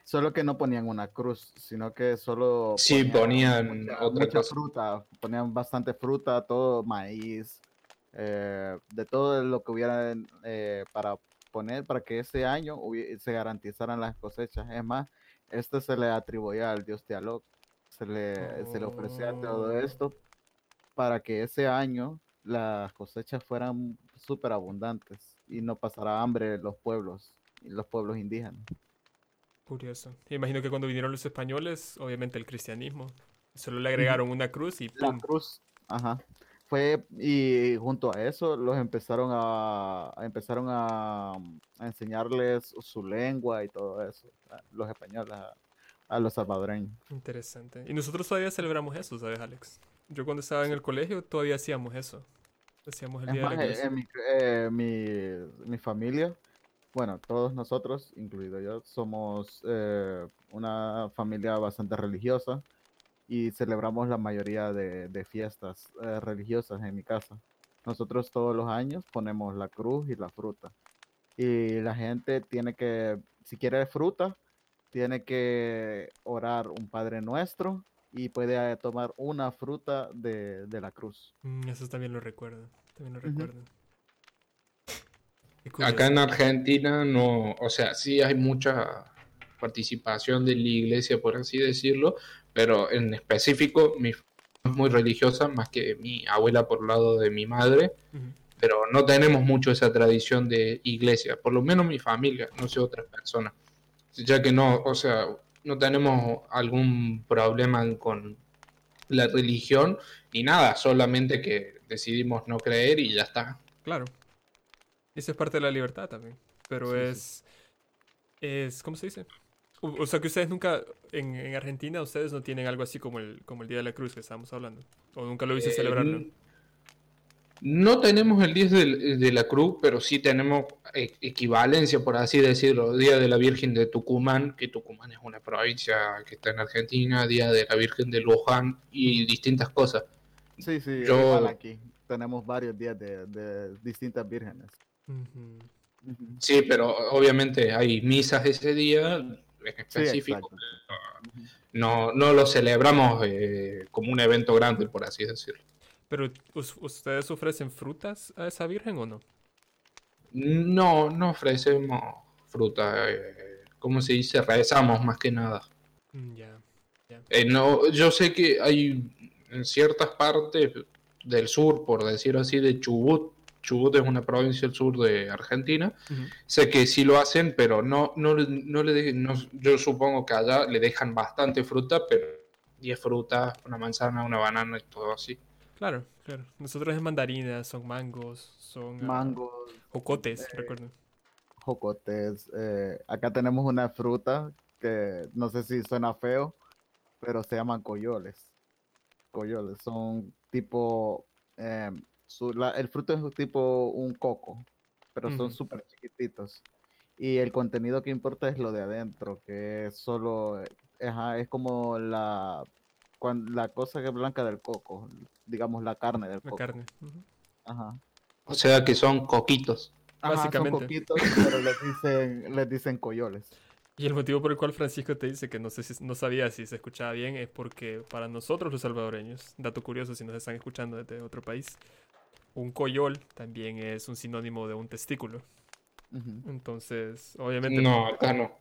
Solo que no ponían una cruz, sino que solo Sí, ponían mucha, otra mucha cosa. fruta, ponían bastante fruta, todo maíz, eh, de todo lo que hubiera eh, para poner para que ese año se garantizaran las cosechas. Es más, esto se le atribuía al dios Tialoc, se le, se le ofrecía todo Oh. esto para que ese año las cosechas fueran súper abundantes y no pasara hambre los pueblos, los pueblos indígenas. Curioso. Imagino que cuando vinieron los españoles, obviamente el cristianismo, solo le agregaron una cruz y La ¡pum! cruz, ajá. Fue, y junto a eso los empezaron a, a- empezaron a, a enseñarles su lengua y todo eso, a los españoles, a, a los salvadoreños. Interesante. Y nosotros todavía celebramos eso, ¿sabes, Alex? Yo cuando estaba en el colegio todavía hacíamos eso. Hacíamos el Es Día de más, la eh, mi, eh, mi, mi familia, bueno, todos nosotros, incluido yo, somos eh, una familia bastante religiosa y celebramos la mayoría de, de fiestas religiosas en mi casa. Nosotros todos los años ponemos la cruz y la fruta. Y la gente tiene que, si quiere fruta, tiene que orar un Padre Nuestro y puede eh, tomar una fruta de, de la cruz. Mm, eso también lo recuerdo. También lo recuerdo. Qué Acá curioso. en Argentina no, o sea, sí hay mucha participación de la iglesia, por así decirlo, pero en específico mi familia es muy religiosa, más que mi abuela por el lado de mi madre, Ujú. pero no tenemos mucho esa tradición de iglesia, por lo menos mi familia, no sé otras personas, ya que no, o sea, no tenemos algún problema con la religión ni nada, solamente que decidimos no creer y ya está. Claro. Eso es parte de la libertad también. Pero Sí, sí. es. Es. ¿Cómo se dice? O, o sea que ustedes nunca. En, en Argentina, ustedes no tienen algo así como el, como el Día de la Cruz que estábamos hablando. O nunca lo hice Eh, celebrarlo. No tenemos el 10 del- de, la Cruz, pero sí tenemos e- equivalencia, por así decirlo. Día de la Virgen de Tucumán, que Tucumán es una provincia que está en Argentina, Día de la Virgen de Luján y distintas cosas. Sí, sí, Yo- igual aquí. Tenemos varios días de, de distintas vírgenes. Sí, pero obviamente hay misas ese día en específico. No, no lo celebramos eh, como un evento grande, por así decirlo. Pero, ¿us- ¿ustedes ofrecen frutas a esa virgen o no? No, no ofrecemos fruta. eh, ¿Cómo se dice? Rezamos más que nada. Mm, ya. Eh, no, yo sé que hay en ciertas partes del sur, por decir así, de Chubut, Chubut es una provincia del sur de Argentina. Sé que sí lo hacen, pero no, no, no le de- no- yo supongo que allá le dejan bastante fruta, pero 10 frutas, una manzana, una banana y todo así. Claro, claro. Nosotros es mandarinas, son mangos, son ah, Mangos, jocotes, eh, recuerdo. jocotes. eh, acá tenemos una fruta que no sé si suena feo, pero se llaman coyoles. Coyoles son tipo, em, su- la- el fruto es tipo un coco, pero son Ujú. súper chiquititos. Y el contenido que importa es lo de adentro, que es solo, eh, ajá, es como la, la cosa que es blanca del coco, digamos la carne del La coco. carne. ujú. Ajá. O sea que son coquitos. Ajá, son Básicamente. coquitos, pero les dicen, les dicen coyoles. Y el motivo por el cual Francisco te dice que no sé si no sabía si se escuchaba bien es porque para nosotros los salvadoreños, dato curioso si nos están escuchando desde otro país, un coyol también es un sinónimo de un testículo. Entonces, obviamente, No, acá no.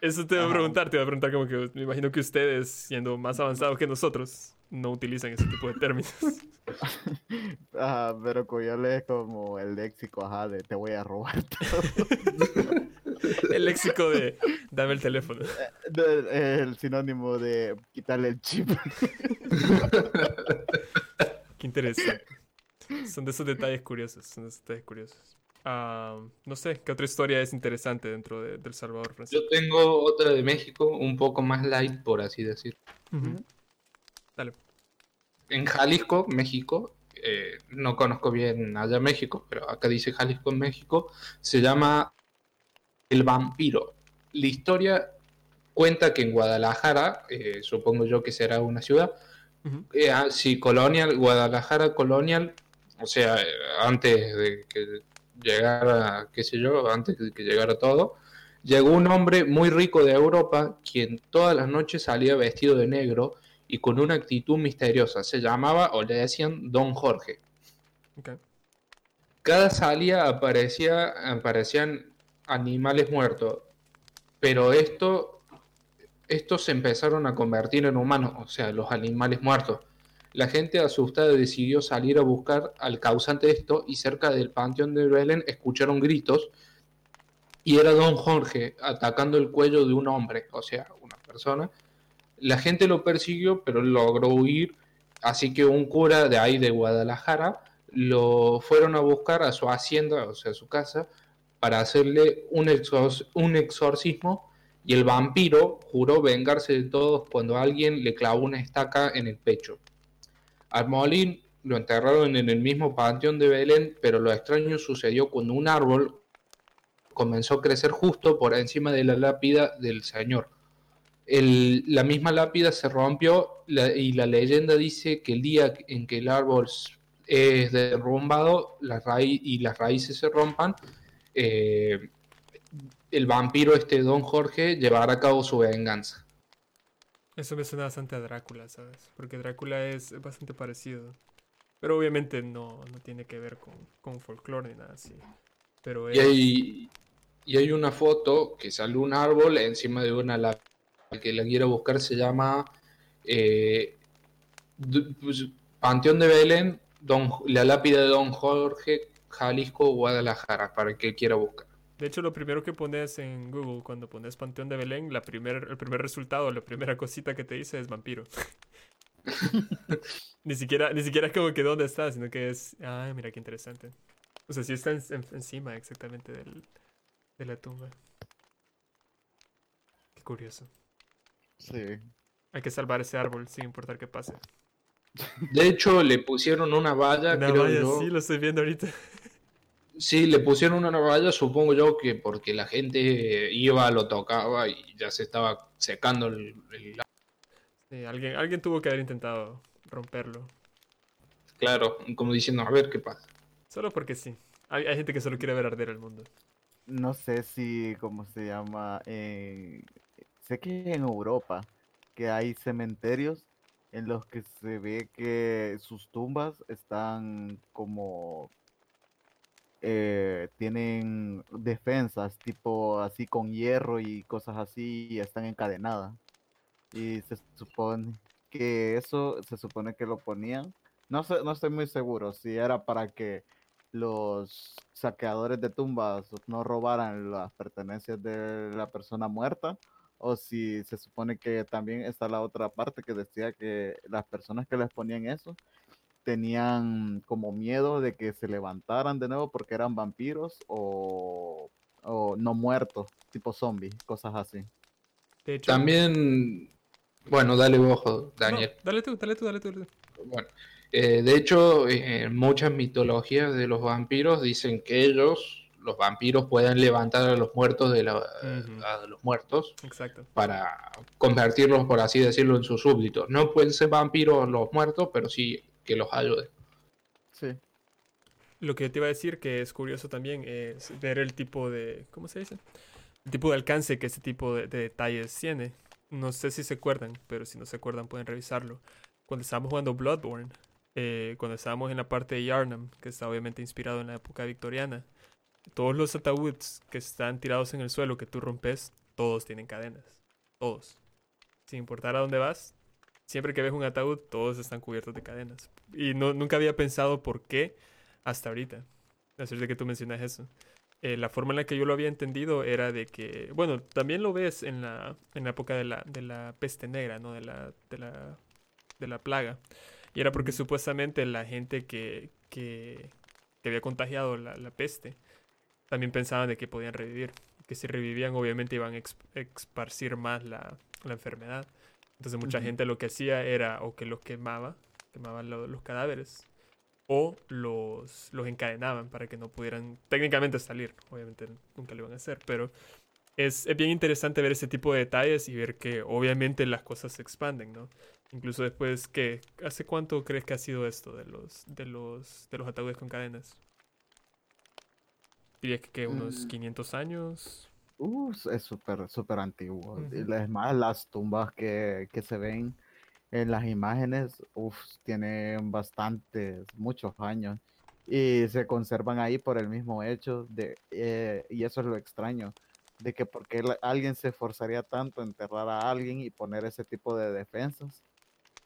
Eso te voy a preguntar, te voy a preguntar como que me imagino que ustedes, siendo más avanzados que nosotros, no utilizan ese tipo de términos. [laughs] Ajá, pero coyoles es como el léxico, ajá, de te voy a robar todo. [laughs] el léxico de dame el teléfono. De- el sinónimo de quitarle el chip. [laughs] Qué interesante. Son de esos detalles curiosos, son de esos detalles curiosos. Ah, no sé, ¿qué otra historia es interesante dentro de, del Salvador, Francisco? Yo tengo otra de México, un poco más light, por así decir. Dale. En Jalisco, México, eh, no conozco bien allá México, pero acá dice Jalisco en México, se llama El Vampiro. La historia cuenta que en Guadalajara, eh, supongo yo que será una ciudad, eh, sí, colonial, Guadalajara colonial, o sea, eh, antes de que llegara, qué sé yo, antes de que llegara todo, llegó un hombre muy rico de Europa, quien todas las noches salía vestido de negro y con una actitud misteriosa. Se llamaba o le decían Don Jorge. Cada salida aparecía, aparecían animales muertos, pero esto, estos se empezaron a convertir en humanos, o sea, los animales muertos. La gente asustada decidió salir a buscar al causante de esto y cerca del panteón de Belén escucharon gritos y era Don Jorge atacando el cuello de un hombre, o sea, una persona. La gente lo persiguió, pero logró huir, así que un cura de ahí de Guadalajara lo fueron a buscar a su hacienda, o sea, a su casa, para hacerle un, un exorcismo y el vampiro juró vengarse de todos cuando alguien le clavó una estaca en el pecho. Al Molín lo enterraron en el mismo panteón de Belén, pero lo extraño sucedió cuando un árbol comenzó a crecer justo por encima de la lápida del Señor. La misma lápida se rompió y la leyenda dice que el día en que el árbol es derrumbado y las raíces se rompan, eh, el vampiro este Don Jorge llevará a cabo su venganza. Eso me suena bastante a Drácula, ¿sabes? Porque Drácula es bastante parecido. Pero obviamente no, no tiene que ver con, con folclore ni nada así. Pero Y hay, y hay una foto que sale un árbol encima de una lápida. Que la quiera buscar se llama eh, pues, Panteón de Belén, Don, la lápida de Don Jorge, Jalisco, Guadalajara, para el que quiera buscar. De hecho, lo primero que pones en Google cuando pones Panteón de Belén, la primer, el primer resultado, la primera cosita que te dice es vampiro. [laughs] ni, siquiera, ni siquiera es como que dónde está, sino que es, ay, mira qué interesante. O sea, sí está en- en- encima exactamente del, de la tumba. Qué curioso. Sí. Hay que salvar ese árbol sin importar qué pase. De hecho, le pusieron una valla, Una creo valla, yo. sí, lo estoy viendo ahorita. Sí, le pusieron una valla, supongo yo que porque la gente iba, lo tocaba y ya se estaba secando el, el- Sí, alguien, alguien tuvo que haber intentado romperlo. Claro, como diciendo, a ver qué pasa. Solo porque sí. Hay, hay gente que solo quiere ver arder el mundo. No sé si, ¿cómo se llama? en- sé que en Europa que hay cementerios en los que se ve que sus tumbas están como eh, tienen defensas tipo así con hierro y cosas así están encadenadas. Y se supone que eso se supone que lo ponían. No sé, no estoy muy seguro si era para que los saqueadores de tumbas no robaran las pertenencias de la persona muerta o si se supone que también está la otra parte que decía que las personas que les ponían eso tenían como miedo de que se levantaran de nuevo porque eran vampiros o, o no muertos, tipo zombies, cosas así. De hecho, También, bueno, dale vos, Daniel. no, dale tú, dale tú, dale tú. dale tú. Bueno, eh, de hecho, eh, en muchas mitologías de los vampiros dicen que ellos, los vampiros, pueden levantar a los muertos de la- a los muertos Exacto. para convertirlos, por así decirlo, en sus súbditos. No pueden ser vampiros los muertos, pero sí que los ayuden. Sí. Lo que te iba a decir que es curioso también es ver el tipo de, ¿cómo se dice? El tipo de alcance que este tipo de, de detalles tiene. No sé si se acuerdan, pero si no se acuerdan pueden revisarlo. Cuando estábamos jugando Bloodborne, eh, cuando estábamos en la parte de Yarnam, que está obviamente inspirado en la época victoriana, todos los ataúdes que están tirados en el suelo que tú rompes, todos tienen cadenas. Todos. Sin importar a dónde vas, siempre que ves un ataúd, todos están cubiertos de cadenas. Y no, nunca había pensado por qué hasta ahorita. A ser de que tú mencionas eso. Eh, la forma en la que yo lo había entendido era de que, bueno, también lo ves en la, en la época de la, de la peste negra, ¿no? De la, de la, de la plaga. Y era porque supuestamente la gente que, que, que había contagiado la, la peste también pensaban de que podían revivir. Que si revivían, obviamente iban a ex- esparcir más la, la enfermedad. Entonces mucha gente lo que hacía era o que los quemaba, quemaban lo- los cadáveres, o los, los encadenaban para que no pudieran técnicamente salir. Obviamente nunca lo iban a hacer, pero es, es bien interesante ver ese tipo de detalles y ver que obviamente las cosas se expanden, ¿no? Incluso después que, ¿hace cuánto crees que ha sido esto de los, de los, de los ataúdes con cadenas? Diría que, que unos Mm. 500 años. Uh, es súper, súper antiguo. Y Ujú. Es más, las tumbas que, que se ven en las imágenes, uf, tienen bastantes, muchos años. Y se conservan ahí por el mismo hecho de, eh, y eso es lo extraño, de que porque alguien se esforzaría tanto en enterrar a alguien y poner ese tipo de defensas.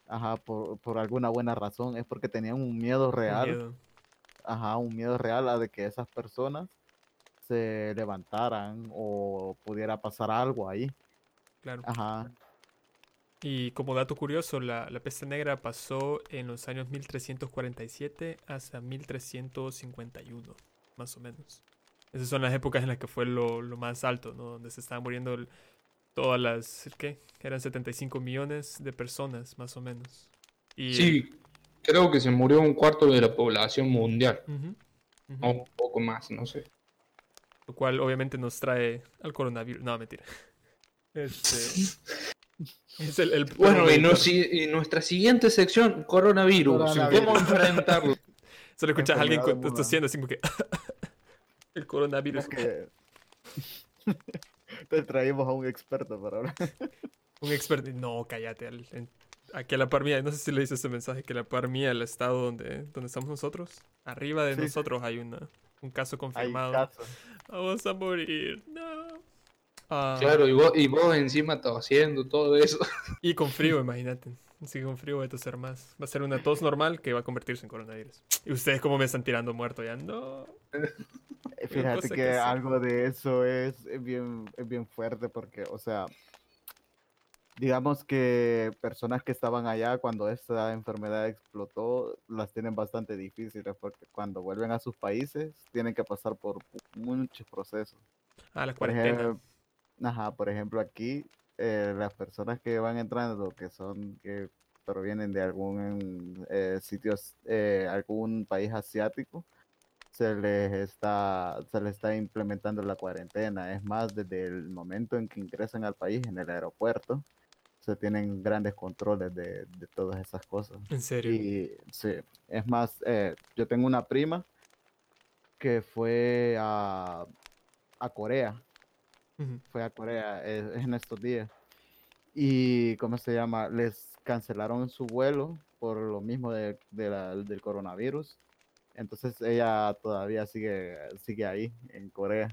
Ajá, por, por alguna buena razón, es porque tenían un miedo un real miedo. ajá, un miedo real a de que esas personas se levantaran o pudiera pasar algo ahí. Claro. Ajá, Y como dato curioso, la, la peste negra pasó en los años 1347 hasta 1351, más o menos. Esas son las épocas en las que fue lo, lo más alto, ¿no? Donde se estaban muriendo el- todas las, ¿qué? Eran 75 millones de personas, más o menos. Y, Sí, creo que se murió un cuarto de la población mundial, Ujú, ujú. o un poco más, no sé. Lo cual obviamente nos trae al coronavirus. No, mentira. [laughs] Este, [laughs] es el, el Bueno, y, el- no- si- y nuestra siguiente sección, coronavirus. Coronavirus. ¿Cómo enfrentarlo? Solo escuchas a alguien tosiendo así como que... [laughs] el coronavirus. es que te traímos a un experto para hablar. Un experto. No, cállate. al- en- aquí a la par mía, no sé si le hice ese mensaje, que a la par mía, el estado donde, donde estamos nosotros, arriba de Sí. nosotros hay una, un caso confirmado. Vamos a morir. No. Ah, Claro, y vos, y vos encima tosiendo, todo eso. Y con frío, imagínate. Así que con frío va a toser más. Va a ser una tos normal que va a convertirse en coronavirus. Y ustedes cómo me están tirando muerto ya. No. Eh, Fíjate que, algo de eso es, es bien, es bien fuerte porque, o sea, digamos que personas que estaban allá cuando esta enfermedad explotó las tienen bastante difíciles porque cuando vuelven a sus países tienen que pasar por muchos procesos. Ah, la Por cuarentena. ejemplo, ajá, por ejemplo, aquí eh, las personas que van entrando, que son, que provienen de algún eh, sitio, eh, algún país asiático, se les está, se les está implementando la cuarentena. Es más, desde el momento en que ingresan al país, en el aeropuerto, se tienen grandes controles de, de todas esas cosas. En serio. Y sí, es más, eh, yo tengo una prima que fue a, a Corea, fue a Corea eh, en estos días. Y, ¿cómo se llama? Les cancelaron su vuelo por lo mismo de, de la- del coronavirus. Entonces ella todavía sigue, sigue ahí, en Corea.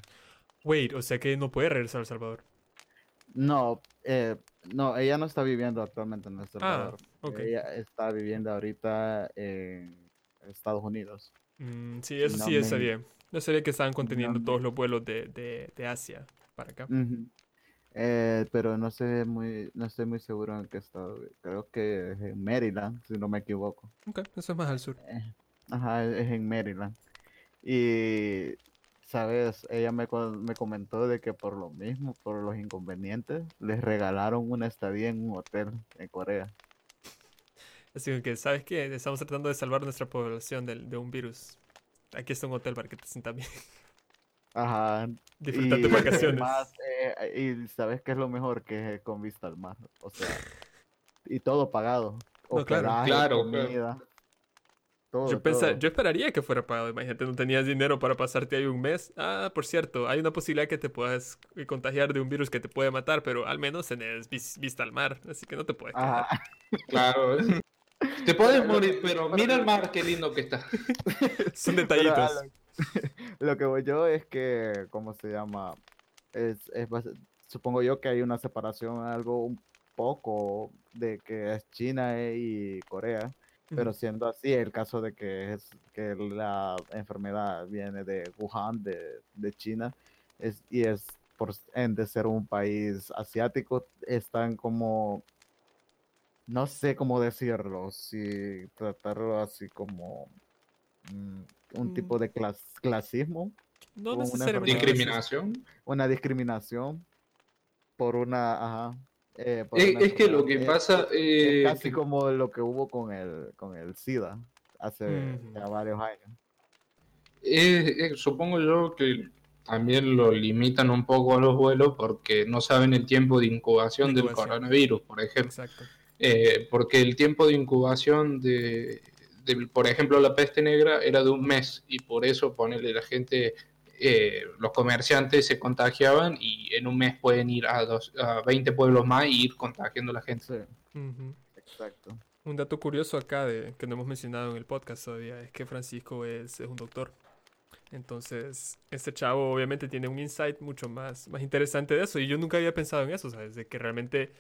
Wait, o sea que no puede regresar a El Salvador. No, eh, no, ella no está viviendo actualmente en El Ah, Salvador. ok. Ella está viviendo ahorita en Estados Unidos. Mm, sí, eso No sí me- sabía. No sabía que estaban conteniendo todos los vuelos de, de, de Asia para acá. Eh, pero no sé muy, no estoy muy seguro en qué estado. Creo que es en Maryland, si no me equivoco. Ok, eso es más al sur. Eh, Ajá, es en Maryland. Y, sabes, ella me, co- me comentó de que por lo mismo, por los inconvenientes, les regalaron una estadía en un hotel en Corea. Así que, ¿sabes qué? Estamos tratando de salvar nuestra población del- de, un virus. Aquí está un hotel para que te sientas bien. Ajá. Disfrutar tus [laughs] vacaciones. además, eh, y sabes qué es lo mejor que es con vista al mar. O sea, y todo pagado. No, claro, claro, claro. Todo, Yo, pensa- todo. yo esperaría que fuera pagado. Imagínate, no tenías dinero para pasarte ahí un mes. Ah, por cierto, hay una posibilidad que te puedas eh, contagiar de un virus que te puede matar, pero al menos tenés vis- vista al mar, así que no te puedes. [laughs] Claro. Te puedes morir, pero mira el mar, qué lindo que está. [laughs] Son detallitos. ah, lo, [laughs] lo que voy yo es que, ¿cómo se llama? Es, es supongo yo que hay una separación, algo un poco de que es China eh, y Corea, pero siendo así, el caso de que es que la enfermedad viene de Wuhan, de, de China, es, y es por en de ser un país asiático, están como, no sé cómo decirlo, si tratarlo así como mm, un tipo Mm. de clas- clasismo, No una necesariamente. Discriminación. una discriminación por una, ajá, eh, Es, que lo que pasa. es eh, casi que- como lo que hubo con el, con el SIDA hace ya varios años. supongo yo que también lo limitan un poco a los vuelos porque no saben el tiempo de incubación del Incubación. coronavirus, por ejemplo. Exacto. Eh, porque el tiempo de incubación de, de, por ejemplo, la peste negra era de un mes y por eso ponerle la gente, eh, los comerciantes se contagiaban y en un mes pueden ir a, dos, a 20 pueblos más y ir contagiando a la gente. Sí, exacto. Un dato curioso acá de, que no hemos mencionado en el podcast todavía es que Francisco es, es un doctor. Entonces, este chavo obviamente tiene un insight mucho más, más interesante de eso. Y yo nunca había pensado en eso, ¿sabes? De que realmente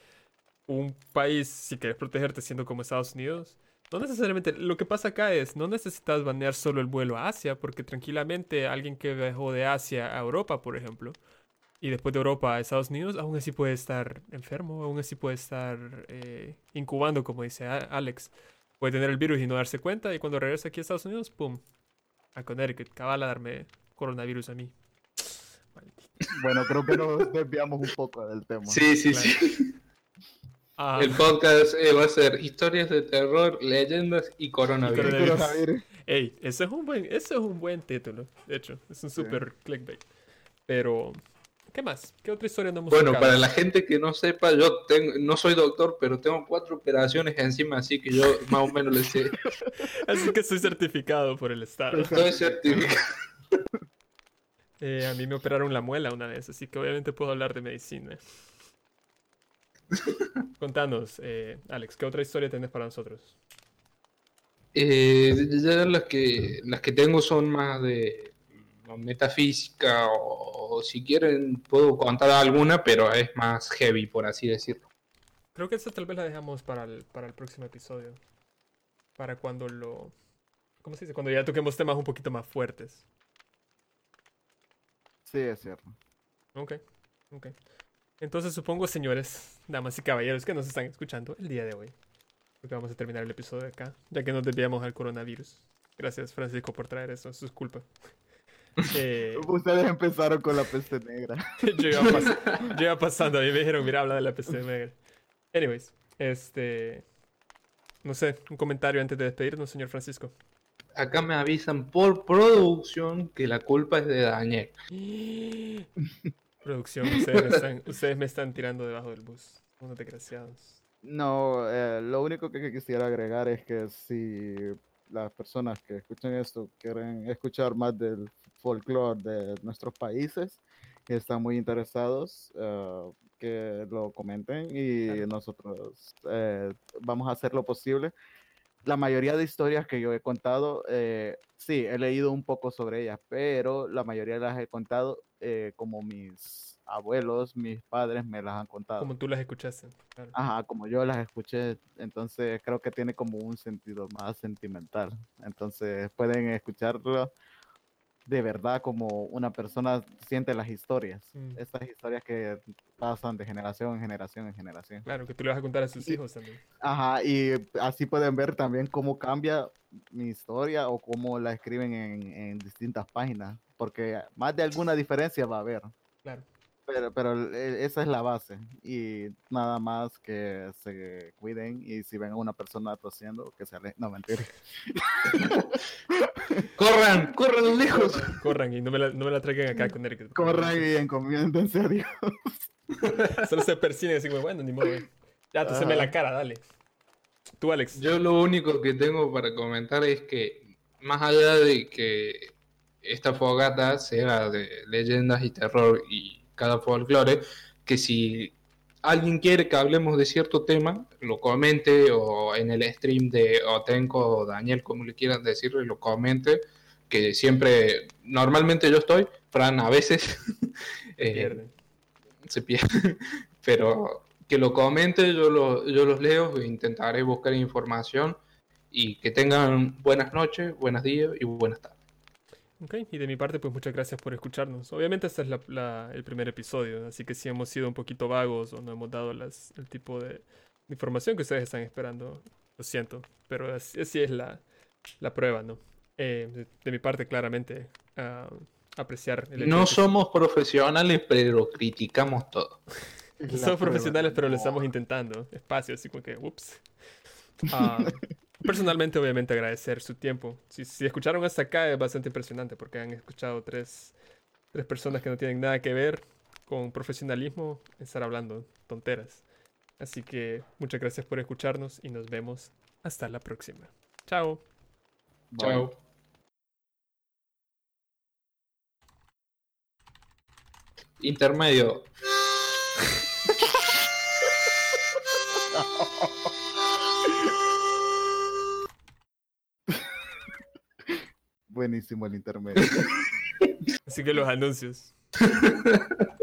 un país, si quieres protegerte siendo como Estados Unidos, no necesariamente, lo que pasa acá es, no necesitas banear solo el vuelo a Asia, porque tranquilamente alguien que viajó de Asia a Europa, por ejemplo, y después de Europa a Estados Unidos, aún así puede estar enfermo, aún así puede estar eh, incubando, como dice Alex. Puede tener el virus y no darse cuenta, y cuando regresa aquí a Estados Unidos, ¡pum! A Connecticut, cabal a darme coronavirus a mí. Maldito. Bueno, creo que nos [laughs] desviamos un poco del tema. Sí, sí, Claro. sí. Ah, El podcast eh, va a ser historias de terror, leyendas y coronavirus. coronavirus. Coronavirus. Ey, ese es un buen, ese es un buen título, de hecho, es un super clickbait. Pero, ¿qué más? ¿Qué otra historia no hemos Bueno, tocado? para la gente que no sepa, yo tengo, no soy doctor, pero tengo cuatro operaciones encima, así que yo más o menos le sé. [laughs] Así que soy certificado por el Estado. Estoy certificado. Eh, a mí me operaron la muela una vez, así que obviamente puedo hablar de medicina. [laughs] Contanos, eh, Alex, ¿qué otra historia tenés para nosotros? Eh, ya las que, las que tengo son más de metafísica o, si quieren puedo contar alguna, pero es más heavy, por así decirlo. Creo que esta tal vez la dejamos para el, para el próximo episodio. Para cuando lo... ¿Cómo se dice? Cuando ya toquemos temas un poquito más fuertes. Sí, es cierto. Ok, ok. Entonces supongo, señores, damas y caballeros que nos están escuchando el día de hoy. Porque vamos a terminar el episodio de acá, ya que nos desviamos al coronavirus. Gracias, Francisco, por traer eso. Eso es culpa. [laughs] Eh, Ustedes empezaron con la peste negra. [laughs] yo, iba pas- yo iba pasando, a mí me dijeron, mira, habla de la peste negra. Anyways, este... No sé, un comentario antes de despedirnos, señor Francisco. Acá me avisan por producción que la culpa es de Daniel. [gasps] [laughs] Producción, ustedes me están, ustedes me están tirando debajo del bus. Unos desgraciados. No, eh, lo único que quisiera agregar es que si las personas que escuchan esto quieren escuchar más del folclore de nuestros países, que están muy interesados, eh, que lo comenten y Claro. nosotros eh, vamos a hacer lo posible. La mayoría de historias que yo he contado, eh, sí, he leído un poco sobre ellas, pero la mayoría las he contado eh, como mis abuelos, mis padres me las han contado. Como tú las escuchaste. Claro. Ajá, como yo las escuché, entonces creo que tiene como un sentido más sentimental. Entonces pueden escucharlo de verdad como una persona siente las historias. Mm. Estas historias que pasan de generación en generación en generación. Claro, que tú le vas a contar a sus Y- hijos también. Ajá, y así pueden ver también cómo cambia mi historia o cómo la escriben en, en distintas páginas, porque más de alguna diferencia va a haber. Claro. Pero, pero esa es la base. Y nada más que se cuiden y si ven a una persona tosiendo, que se alejen. No, mentira. [laughs] ¡Corran! ¡Corran lejos! Corran y no me la, no me la traigan acá con Eric. Corran y encomiéndense a Dios. [laughs] Solo se persiguen así como, bueno, ni modo. Ya, tú se me la cara, dale. Tú, Alex. Yo lo único que tengo para comentar es que, más allá de que esta fogata sea de leyendas y terror y cada folclore, que si alguien quiere que hablemos de cierto tema, lo comente o en el stream de Otenko o Daniel, como le quieran decirle, lo comente, que siempre, normalmente yo estoy, Fran a veces [laughs] eh, Pierde. se pierde, [laughs] pero que lo comente, yo, lo- yo los leo e intentaré buscar información y que tengan buenas noches, buenos días y buenas tardes. Ok, y de mi parte, pues muchas gracias por escucharnos. Obviamente este es la- la- el primer episodio, así que si hemos sido un poquito vagos o no hemos dado las, el tipo de información que ustedes están esperando, lo siento, pero así, así es la, la prueba, ¿no? Eh, de, de mi parte, claramente, apreciar el No somos profesionales, pero criticamos todo. [laughs] Somos profesionales, pero lo estamos intentando. Espacio, así como que, ups. [laughs] Ah, personalmente, obviamente, agradecer su tiempo. Si, si escucharon hasta acá es bastante impresionante porque han escuchado tres, tres personas que no tienen nada que ver con profesionalismo estar hablando tonteras. Así que muchas gracias por escucharnos y nos vemos hasta la próxima. Chao. Chao. Intermedio. [laughs] Buenísimo el intermedio. [laughs] Así que los anuncios. [laughs]